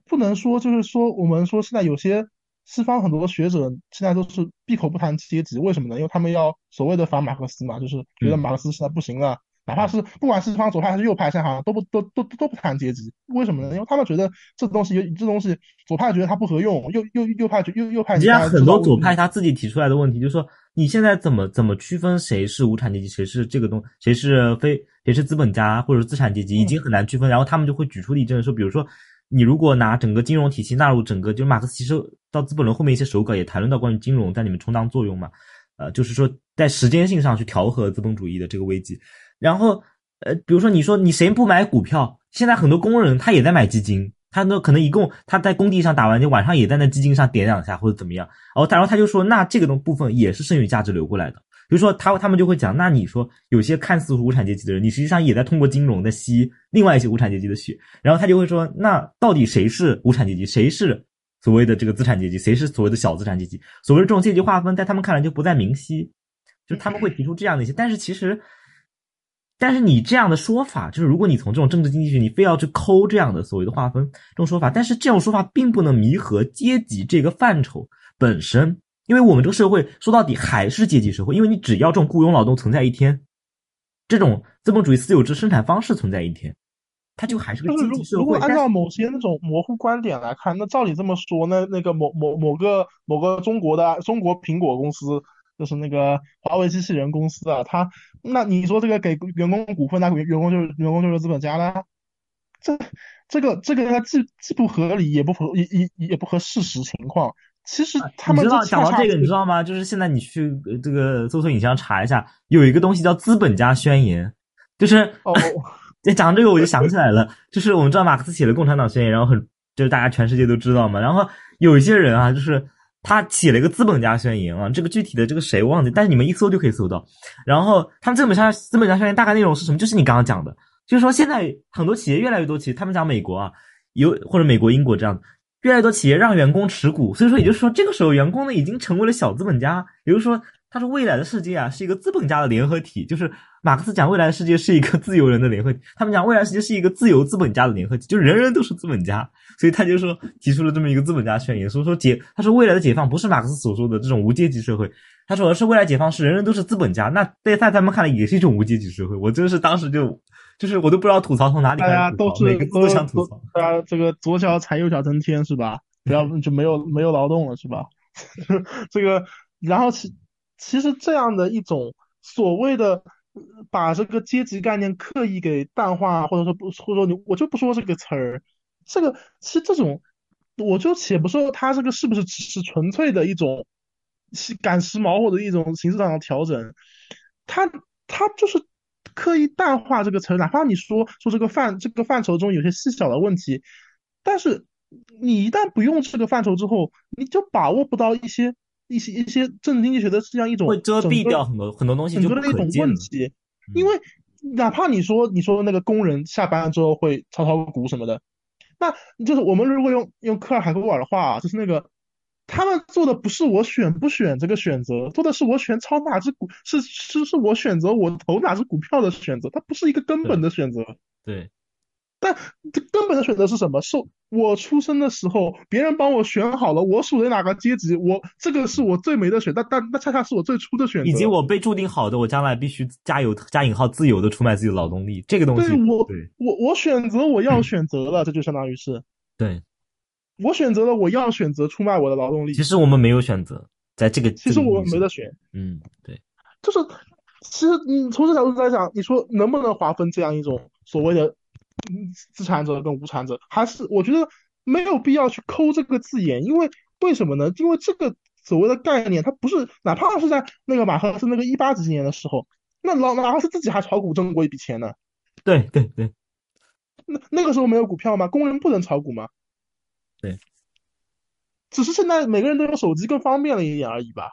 不能说，就是说，我们说现在有些西方很多学者现在都是闭口不谈阶级，为什么呢？因为他们要所谓的反马克思嘛，就是觉得马克思现在不行了，哪怕是不管是西方左派还是右派，现在好像都不都都都不谈阶级，为什么呢？因为他们觉得这东西有这东西，左派觉得它不合用，右右右派觉右右派。你看很多左派他自己提出来的问题，就是说你现在怎么怎么区分谁是无产阶级，谁是这个东，谁是非谁是资本家或者资产阶级，已经很难区分。然后他们就会举出例证说，比如说。你如果拿整个金融体系纳入整个，就是马克思其实到《资本论》后面一些手稿也谈论到关于金融在里面充当作用嘛，呃，就是说在时间性上去调和资本主义的这个危机。然后，呃，比如说你说你谁不买股票？现在很多工人他也在买基金，他呢可能一共他在工地上打完就晚上也在那基金上点两下或者怎么样。然后，然后他就说，那这个东部分也是剩余价值流过来的。比如说他他们就会讲，那你说有些看似无产阶级的人，你实际上也在通过金融在吸另外一些无产阶级的血。然后他就会说，那到底谁是无产阶级，谁是所谓的这个资产阶级，谁是所谓的小资产阶级？所谓的这种阶级划分，在他们看来就不再明晰。就他们会提出这样的一些，但是其实，但是你这样的说法，就是如果你从这种政治经济学，你非要去抠这样的所谓的划分这种说法，但是这种说法并不能弥合阶级这个范畴本身。因为我们这个社会说到底还是阶级社会，因为你只要这种雇佣劳动存在一天，这种资本主义私有制生产方式存在一天，它就还是个阶级社会。如果按照某些那种模糊观点来看，那照你这么说，那那个某某某个某个中国的中国苹果公司，就是那个华为机器人公司啊，他那你说这个给员工股份，那员员工就是员工就是资本家啦，这这个这个既既不合理，也不合也也也不合事实情况。其实他们知道讲到这个，你知道吗？就是现在你去这个搜索引擎上查一下，有一个东西叫《资本家宣言》，就是哦，讲这个我就想起来了，就是我们知道马克思写了《共产党宣言》，然后很就是大家全世界都知道嘛。然后有一些人啊，就是他写了一个《资本家宣言》啊，这个具体的这个谁忘记，但是你们一搜就可以搜到。然后他们资本家资本家宣言大概内容是什么？就是你刚刚讲的，就是说现在很多企业越来越多，企业他们讲美国啊，有或者美国、英国这样。越来越多企业让员工持股，所以说也就是说，这个时候员工呢已经成为了小资本家。也就是说，他说未来的世界啊是一个资本家的联合体，就是马克思讲未来的世界是一个自由人的联合体，他们讲未来世界是一个自由资本家的联合体，就人人都是资本家。所以他就说提出了这么一个资本家宣言，所以说解他说未来的解放不是马克思所说的这种无阶级社会，他说而是未来解放是人人都是资本家。那在在他们看来也是一种无阶级社会。我真是当时就。就是我都不知道吐槽从哪里开始，大家都是都想吐槽。大家这个左脚踩右脚登天是吧？不要就没有没有劳动了是吧？这个，然后其其实这样的一种所谓的把这个阶级概念刻意给淡化，或者说不或者说你我就不说这个词儿，这个其实这种我就且不说它这个是不是只是纯粹的一种赶时髦或者一种形式上的调整，它它就是。刻意淡化这个词，哪怕你说说这个范这个范畴中有些细小的问题，但是你一旦不用这个范畴之后，你就把握不到一些一些一些政治经济学的这样一种会遮蔽掉很多很多东西，整就不个的一种。问题。嗯因为哪怕你说你说那个工人下班之后会炒炒股什么的，那就是我们如果用用科尔海格尔的话，就是那个他们做的不是我选不选这个选择，做的是我选炒哪只股，是是是我选择我投哪只股票的选择，它不是一个根本的选择。对，这根本的选择是什么？是我出生的时候，别人帮我选好了，我属于哪个阶级，我这个是我最没的选，但但那恰恰是我最初的选择。以及我被注定好的，我将来必须加油加引号自由的出卖自己的劳动力，这个东西。对我对。我我选择我要选择了，这就相当于是。对，我选择了我要选择出卖我的劳动力。其实我们没有选择，在这个其实我这个意义上没得选，嗯，对，就是其实你从这角度来讲，你说能不能划分这样一种所谓的嗯资产者跟无产者，还是我觉得没有必要去抠这个字眼，因为为什么呢？因为这个所谓的概念，它不是哪怕是在那个马克思那个一八几几年的时候，那老马克思自己还炒股挣过一笔钱呢。对对对，那那个时候没有股票吗？工人不能炒股吗？对，只是现在每个人都有手机更方便了一点而已吧。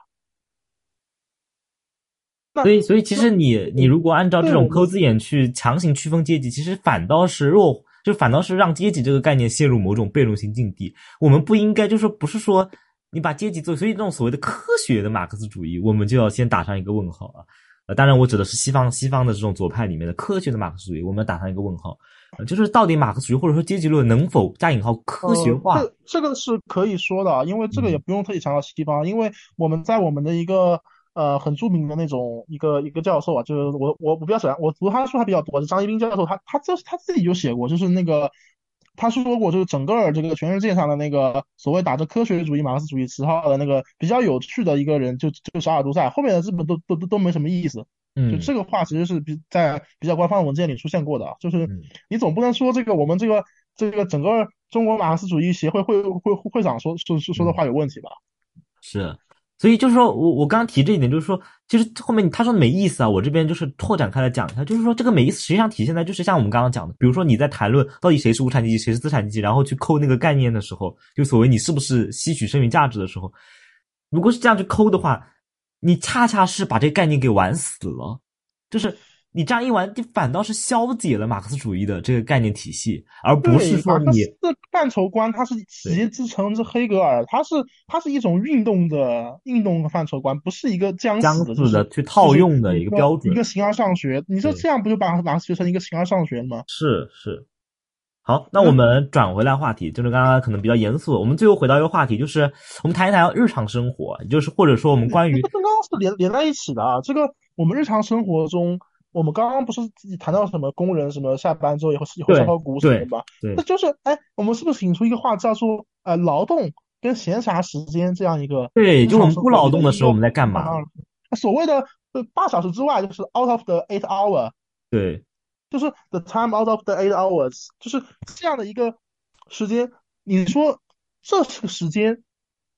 那所以所以其实你你如果按照这种抠字眼去强行区分阶级，其实反倒是弱，就反倒是让阶级这个概念陷入某种被动性境地。我们不应该就是说不是说你把阶级做，所以这种所谓的科学的马克思主义，我们就要先打上一个问号啊。呃，当然我指的是西方西方的这种左派里面的科学的马克思主义，我们要打上一个问号。呃，就是到底马克思主义或者说阶级论能否加引号科学化？呃、这这个是可以说的啊，因为这个也嗯不用特意强调西方，因为我们在我们的一个呃很著名的那种一个一个教授啊，就是我我我比较喜欢，我读他的书还比较多，是张一斌教授，他他就是他自己就写过，就是那个他说过，就是整个这个全世界上的那个所谓打着科学主义、马克思主义旗号的那个比较有趣的一个人，就就是阿尔都塞，后面的基本都都都都没什么意思。就嗯，这个话其实是比在比较官方的文件里出现过的啊，就是嗯。你总不能说这个我们这个这个整个中国马克思主义协会会会会长说说说说的话有问题吧？是，所以就是说我我刚刚提这一点，就是说，其实后面他说的没意思啊，我这边就是拓展开来讲一下，就是说这个没意思实际上体现在就是像我们刚刚讲的，比如说你在谈论到底谁是无产阶级，谁是资产阶级，然后去抠那个概念的时候，就所谓你是不是吸取剩余价值的时候，如果是这样去抠的话，你恰恰是把这个概念给玩死了，就是。你这样一玩，你反倒是消解了马克思主义的这个概念体系，而不是，说你马克思的范畴观，它是直接支撑着黑格尔，它是它是一种运动的运动的范畴观，不是一个僵僵死的，去套用的一一个标准一。个形而上学。你说这样不就把马克思学成一个形而上学了吗？是是，好，那我们转回来话题，就是刚刚可能比较严肃，我们最后回到一个话题，就是我们谈一谈日常生活，就是或者说我们关于这刚刚是连连在一起的啊。这个我们日常生活中，我们刚刚不是自己谈到什么工人什么下班之后以后以后对烧烤股什么的对吗？对那就是哎，我们是不是引出一个话叫做呃劳动跟闲暇时间这样一个对，日就我们不劳动的时候我们在干嘛？啊所谓的呃八小时之外，就是 out of the eight hour，对，就是 the time out of the eight hours，就是这样的一个时间。你说这是个时间，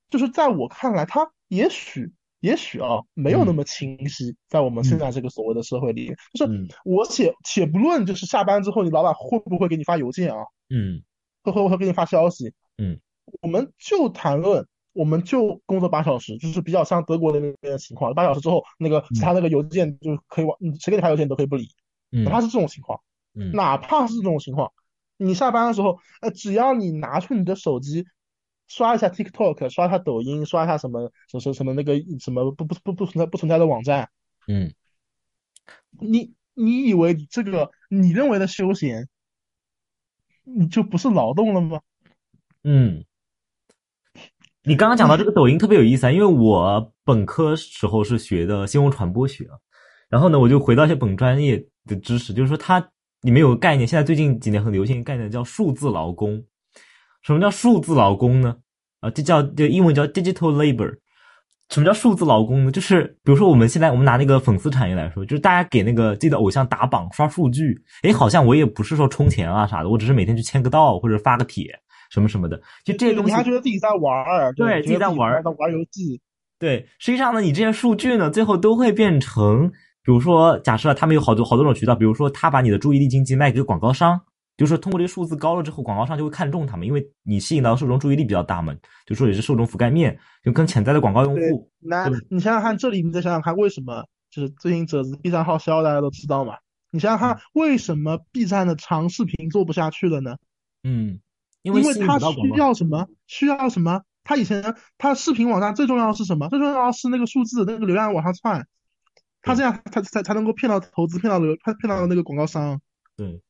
就是在我看来，它也许也许啊没有那么清晰，在我们现在这个所谓的社会里，就是嗯。我且且不论就是下班之后你老板会不会给你发邮件啊，嗯。会会不会给你发消息，嗯，我们就谈论。我们就工作八小时，就是比较像德国那边的情况。八小时之后，那个其他那个邮件就可以往，嗯谁给你发邮件你都可以不理，嗯哪怕是这种情况。嗯哪怕是这种情况，你下班的时候，呃，只要你拿出你的手机，刷一下 TikTok，刷一下抖音，刷一下什么什么什么那个什么不不不不存在不存在的网站，嗯你你以为这个你认为的休闲，你就不是劳动了吗？嗯。你刚刚讲到这个抖音特别有意思啊，因为我本科时候是学的新闻传播学，然后呢，我就回到一些本专业的知识，就是说它里面有个概念，现在最近几年很流行一个概念叫数字劳工。什么叫数字劳工呢？啊，这叫这英文叫 digital labor。什么叫数字劳工呢？就是比如说我们现在我们拿那个粉丝产业来说，就是大家给那个自己的偶像打榜刷数据，诶，好像我也不是说充钱啊啥的，我只是每天去签个到或者发个帖什么什么的，就这些东西你还觉得自己在玩儿，对自己在玩儿在玩游戏，对，实际上呢，你这些数据呢，最后都会变成，比如说，假设他们有好多好多种渠道，比如说他把你的注意力经济卖给广告商，就是说通过这个数字高了之后，广告商就会看中他们，因为你吸引到受众注意力比较大嘛，就说也是受众覆盖面，就跟潜在的广告用户。那你想想看，这里你再想想看，为什么就是最近褶子 B 站号销大家都知道嘛？你想想看，为什么 B 站的长视频做不下去了呢？嗯，因为它需要什么？需要什么？它以前它视频网站最重要的是什么？最重要的是那个数字，那个流量往上窜，它这样他才才能够骗到投资，骗到流，骗骗到那个广告商。对。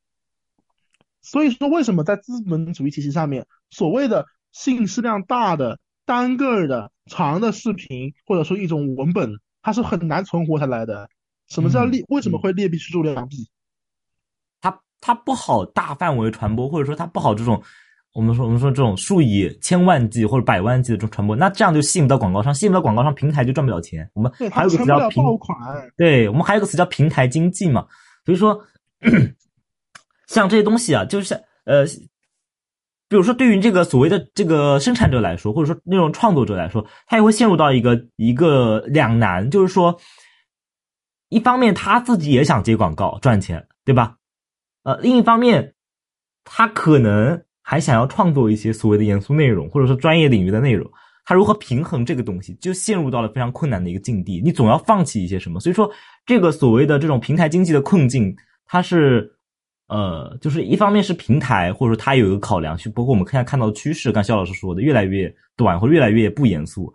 所以说，为什么在资本主义体系下面，所谓的信息量大的单个的长的视频，或者说一种文本，它是很难存活下来的？什么叫劣？为什么会劣币驱逐良币？它它不好大范围传播，或者说它不好这种，我们说我们说这种数以千万计或者百万计的这种传播，那这样就吸引不到广告商，吸引不到广告商，平台就赚不了钱。我们还有个词叫平，对我们还有个词叫平台经济嘛，所以说。像这些东西啊，就是呃，比如说对于这个所谓的这个生产者来说，或者说那种创作者来说，他也会陷入到一个一个两难，就是说，一方面他自己也想接广告赚钱，对吧？呃，另一方面，他可能还想要创作一些所谓的严肃内容，或者说专业领域的内容，他如何平衡这个东西，就陷入到了非常困难的一个境地。你总要放弃一些什么，所以说这个所谓的这种平台经济的困境，它是。呃，就是一方面是平台，或者说它有一个考量，去包括我们现在看到的趋势，刚肖老师说的越来越短，或越来越不严肃。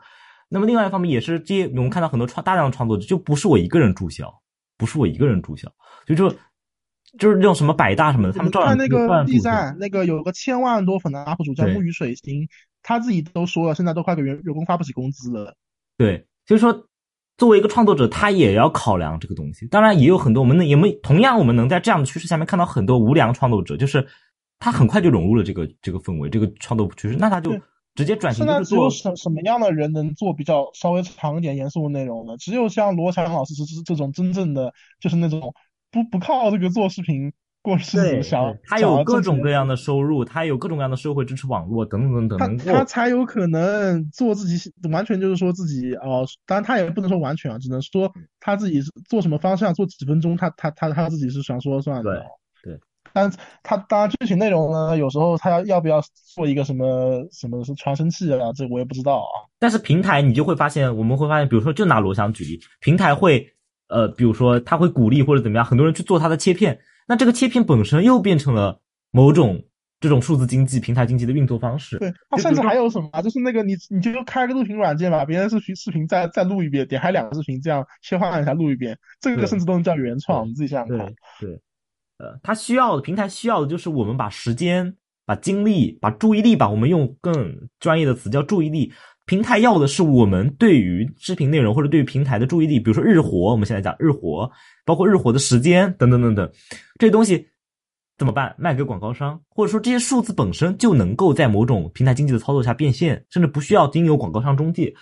那么另外一方面也是，这些我们看到很多创大量的创作者，就不是我一个人注销，不是我一个人注销，就说就是那种什么百大什么的，他们照样看那个 B 站那个有个千万多粉的 UP 主叫木鱼水星，他自己都说了，现在都快给员员工发不起工资了。对，所以说。作为一个创作者，他也要考量这个东西。当然，也有很多我们能，也没同样，我们能在这样的趋势下面看到很多无良创作者，就是他很快就融入了这个这个氛围，这个创作趋势，那他就直接转型。现在只有什什么样的人能做比较稍微长一点严肃的内容呢？只有像罗翔老师是是这种真正的，就是那种不不靠这个做视频。过世想，他有各种各样的收入，他有各种各样的社会支持网络等等等等，他他才有可能做自己完全就是说自己哦，当然他也不能说完全啊，只能说他自己做什么方向做几分钟，他他他他自己是想说了算的。对对，但他当然具体内容呢，有时候他要要不要做一个什么什么是传声器啊，这我也不知道啊。但是平台你就会发现，我们会发现，比如说就拿罗翔举例，平台会呃，比如说他会鼓励或者怎么样，很多人去做他的切片。那这个切片本身又变成了某种这种数字经济、平台经济的运作方式。对，它甚至还有什么？就是那个你你就开个录屏软件，把别人视频视频再再录一遍，点开两个视频，这样切换一下录一遍，这个甚至都能叫原创。你自己想想看。对，呃，它需要的平台需要的就是我们把时间、把精力、把注意力吧，我们用更专业的词叫注意力。平台要的是我们对于视频内容或者对于平台的注意力，比如说日活，我们现在讲日活，包括日活的时间等等等等，这东西怎么办？卖给广告商，或者说这些数字本身就能够在某种平台经济的操作下变现，甚至不需要经由广告商中介。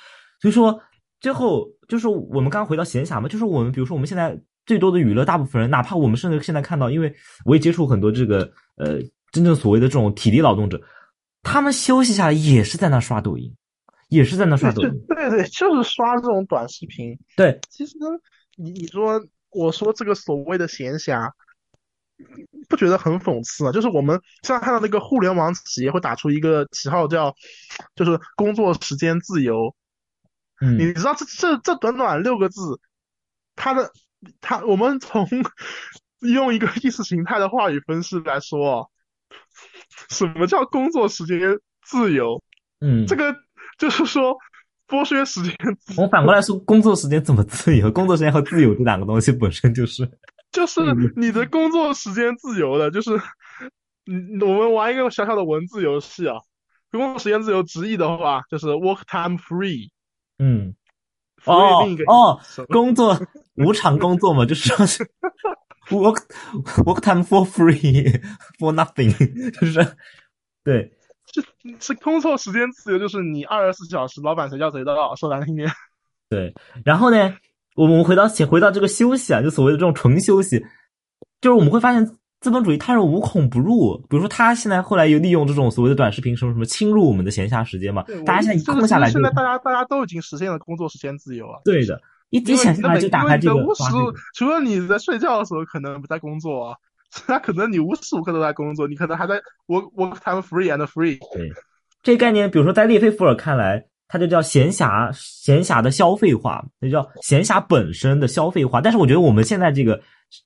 所以说，最后就是我们刚回到闲暇嘛，就是我们比如说我们现在最多的娱乐，大部分人，哪怕我们甚至现在看到，因为我也接触很多这个呃真正所谓的这种体力劳动者，他们休息下来也是在那刷抖音。也是在那刷抖音，对对，就是刷这种短视频。对，其实你你说我说这个所谓的闲暇，不觉得很讽刺啊？就是我们现在看到那个互联网企业会打出一个旗号叫，就是工作时间自由。嗯，你知道这这这短短六个字，它的它我们从用一个意识形态的话语分析来说，什么叫工作时间自由？嗯，这个。就是说，剥削时间。我反过来说，工作时间怎么自由？工作时间和自由这两个东西本身就是，就是你的工作时间自由的，就是，嗯，我们玩一个小小的文字游戏啊。工作时间自由直译的话，就是 work time free。嗯。哦哦，工作无偿工作嘛，就是 work work time for free for nothing，就是对。是是工作时间自由，就是你二十四小时，老板谁叫谁到，说难听点。对，然后呢，我们回到回到这个休息啊，就所谓的这种纯休息，就是我们会发现资本主义它是无孔不入。比如说，他现在后来又利用这种所谓的短视频什么什么侵入我们的闲暇时间嘛，大家现在一空下来，现在大家大家都已经实现了工作时间自由啊。对的，一一闲下来就打开这个，除了你在睡觉的时候可能不在工作啊。他可能你无时无刻都在工作，你可能还在 work work time free and free。对，这概念，比如说在列菲伏尔看来，它就叫闲暇，闲暇的消费化，那叫闲暇本身的消费化。但是我觉得我们现在这个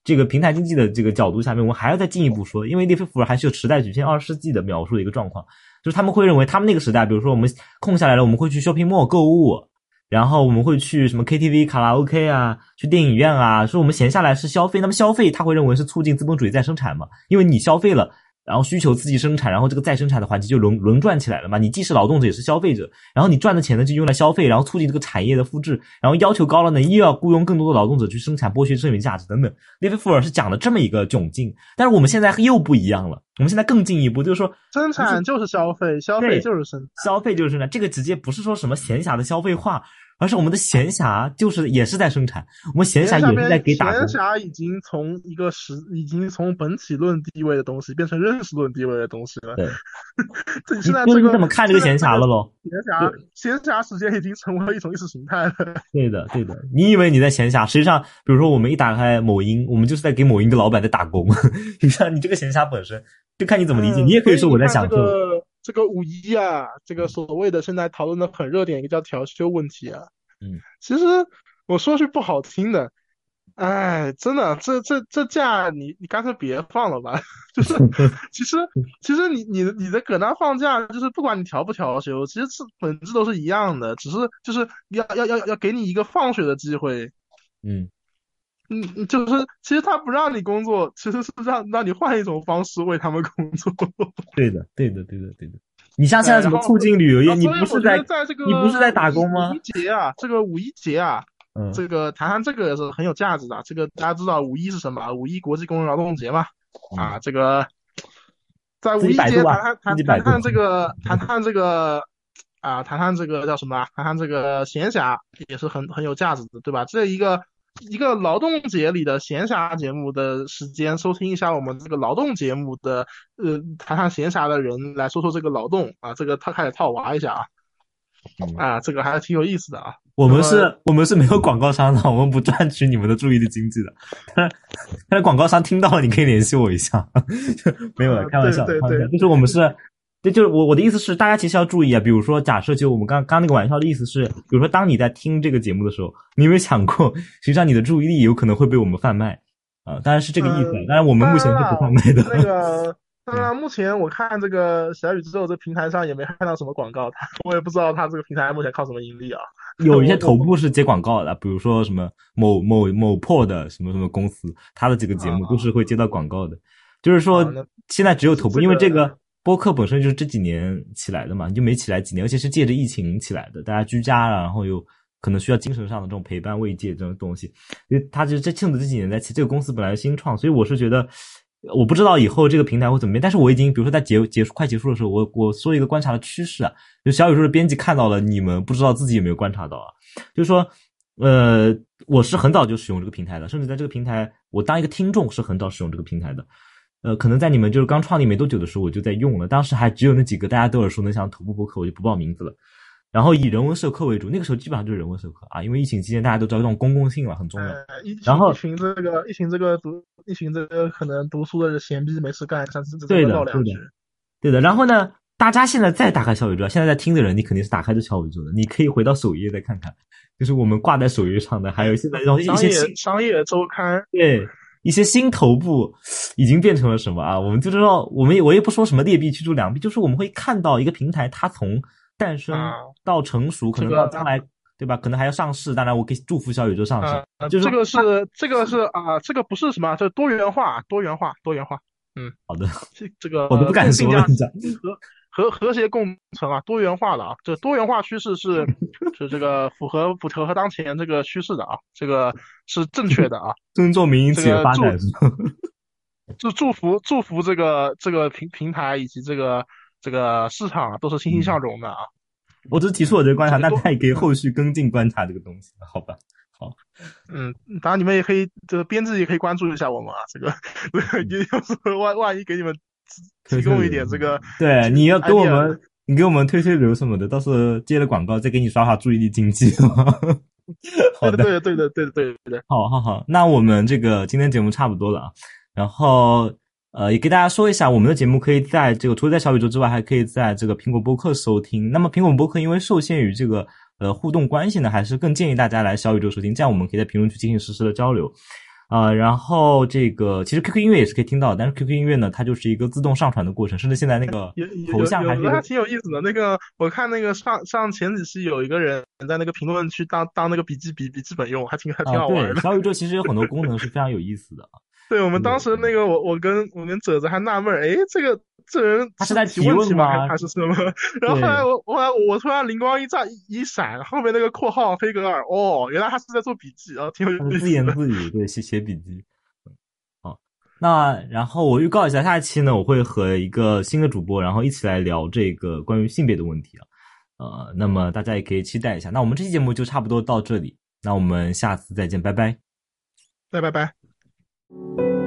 这个平台经济的这个角度下面，我们还要再进一步说，因为列菲伏尔还是有时代局限二十世纪的描述的一个状况，就是他们会认为他们那个时代，比如说我们空下来了，我们会去 shopping mall 购物。然后我们会去什么 KTV、卡拉 OK 啊，去电影院啊，说我们闲下来是消费。那么消费他会认为是促进资本主义再生产嘛？因为你消费了，然后需求刺激生产，然后这个再生产的环节就轮轮转起来了嘛。你既是劳动者也是消费者，然后你赚的钱呢就用来消费，然后促进这个产业的复制，然后要求高了呢又要雇佣更多的劳动者去生产，剥削剩余价值等等。列菲伏尔是讲了这么一个窘境，但是我们现在又不一样了，我们现在更进一步，就是说生产就是消费，消费就是生产，消费就是生产，这个直接不是说什么闲暇的消费化。而是我们的闲暇就是也是在生产，我们闲暇也是在给打工。闲暇已经从一个实，已经从本体论地位的东西变成认识论地位的东西了。对，现在这个怎么看这个闲暇了喽？闲暇，闲暇时间已经成为了一种意识形态了。对的，对的。你以为你在闲暇，实际上，比如说我们一打开某音，我们就是在给某音的老板在打工。你像你这个闲暇本身，就看你怎么理解。你也可以说我在享受。这个五一啊，这个所谓的现在讨论的很热点，一个叫调休问题啊。嗯，其实我说句不好听的，哎，真的，这这这假你你干脆别放了吧。就是 其实其实你你你的搁那放假，就是不管你调不调休，其实是本质都是一样的，只是就是要要要要给你一个放水的机会。嗯嗯，就是其实他不让你工作，其实是让让你换一种方式为他们工作。对的，对的，对的，对的。你像现在什么促进旅游业？你不是在在这个你不是在打工吗？五一节啊，这个五一节啊，嗯，这个谈谈这个也是很有价值的。这个大家知道五一是什么？五一国际工人劳动节嘛。啊，这个在五一节谈谈谈谈谈这个谈谈这个啊，谈谈这个叫什么？谈谈这个闲暇也是很很有价值的，对吧？这一个。一个劳动节里的闲暇节目的时间，收听一下我们这个劳动节目的，呃，谈谈闲暇的人来说说这个劳动啊，这个他开始套娃一下啊，啊，这个还是挺有意思的啊。我们是，我们是没有广告商的，我们不赚取你们的注意力经济的。但是广告商听到了，你可以联系我一下。没有了，开玩笑，对对，就是我们是。对，就是我我的意思是，大家其实要注意啊。比如说，假设就我们刚刚那个玩笑的意思是，比如说，当你在听这个节目的时候，你有没有想过，实际上你的注意力有可能会被我们贩卖啊？当然是这个意思。当然，我们目前是不贩卖的。那个，当 然，目前我看这个小宇宙这平台上也没看到什么广告，我也不知道它这个平台目前靠什么盈利啊。有一些头部是接广告的，比如说什么某某某破的什么什么公司，它的几个节目都是会接到广告的。就是说，现在只有头部，因为这个。播客本身就是这几年起来的嘛，你就没起来几年，而且是借着疫情起来的，大家居家了，然后又可能需要精神上的这种陪伴慰藉这种东西，因为他就是这庆子这几年在起，这个公司本来新创，所以我是觉得，我不知道以后这个平台会怎么变，但是我已经，比如说在结结束快结束的时候，我我说一个观察的趋势啊，就小宇宙的编辑看到了，你们不知道自己有没有观察到啊，就是说，呃，我是很早就使用这个平台的，甚至在这个平台，我当一个听众是很早使用这个平台的。呃，可能在你们就是刚创立没多久的时候，我就在用了。当时还只有那几个大家都耳熟能详的头部博客，我就不报名字了。然后以人文社科为主，那个时候基本上就是人文社科啊，因为疫情期间大家都知道这种公共性嘛很重要。然后一群这个一群这个读一群这个可能读书的闲逼没事干，像是对的对的对的。然后呢，大家现在再打开小宇宙，现在在听的人，你肯定是打开这小宇宙的，你可以回到首页再看看，就是我们挂在首页上的，还有现在这种一些商业周刊对。一些新头部已经变成了什么啊？我们就知道，我们我也不说什么劣币驱逐良币，就是我们会看到一个平台，它从诞生到成熟，可能到将来，对吧？可能还要上市。当然，我可以祝福小宇宙上市。就是这个是这个是啊，这个不是什么，这多元化，多元化，多元化。嗯，好的。这这个我都不敢说了。和和谐共存啊，多元化的啊，这多元化趋势是 是这个符合符合当前这个趋势的啊，这个是正确的啊。尊重民营企业发展，祝祝福祝福这个这个平平台以及这个这个市场都是欣欣向荣的啊。我只是提出我这个观察，那他也可以后续跟进观察这个东西，好吧？好，嗯，当然你们也可以，这个编制也可以关注一下我们啊，这个也要是万万一给你们。提供一点这个，对，你要给我们，你给我们推推流什么的，到时候接了广告再给你刷刷注意力经济。好的，对的，对的，对的，对的，对的。好好好，那我们这个今天节目差不多了啊。然后呃，也给大家说一下，我们的节目可以在这个除了在小宇宙之外，还可以在这个苹果播客收听。那么苹果播客因为受限于这个呃互动关系呢，还是更建议大家来小宇宙收听，这样我们可以在评论区进行实时的交流。啊、然后这个其实 QQ 音乐也是可以听到，但是 QQ 音乐呢，它就是一个自动上传的过程，甚至现在那个 头像还是还挺有意思的。那个我看那个上上前几期有一个人在那个评论区当当那个笔记笔笔记本用，还挺还挺啊，好玩的。对，小宇宙其实有很多功能是非常有意思的。对我们当时那个我我跟我跟褶子还纳闷儿，哎，这个这人他是在提提问题吗？还还是什么？然后后来我我我突然灵光一乍一一闪，后面那个括号黑格尔，哦，原来他是在做笔记，然后挺有自言。自语，对，写写笔记。好，那然后我预告一下，下一期呢，我会和一个新的主播，然后一起来聊这个关于性别的问题啊。呃，那么大家也可以期待一下。那我们这期节目就差不多到这里，那我们下次再见，拜拜。拜拜拜。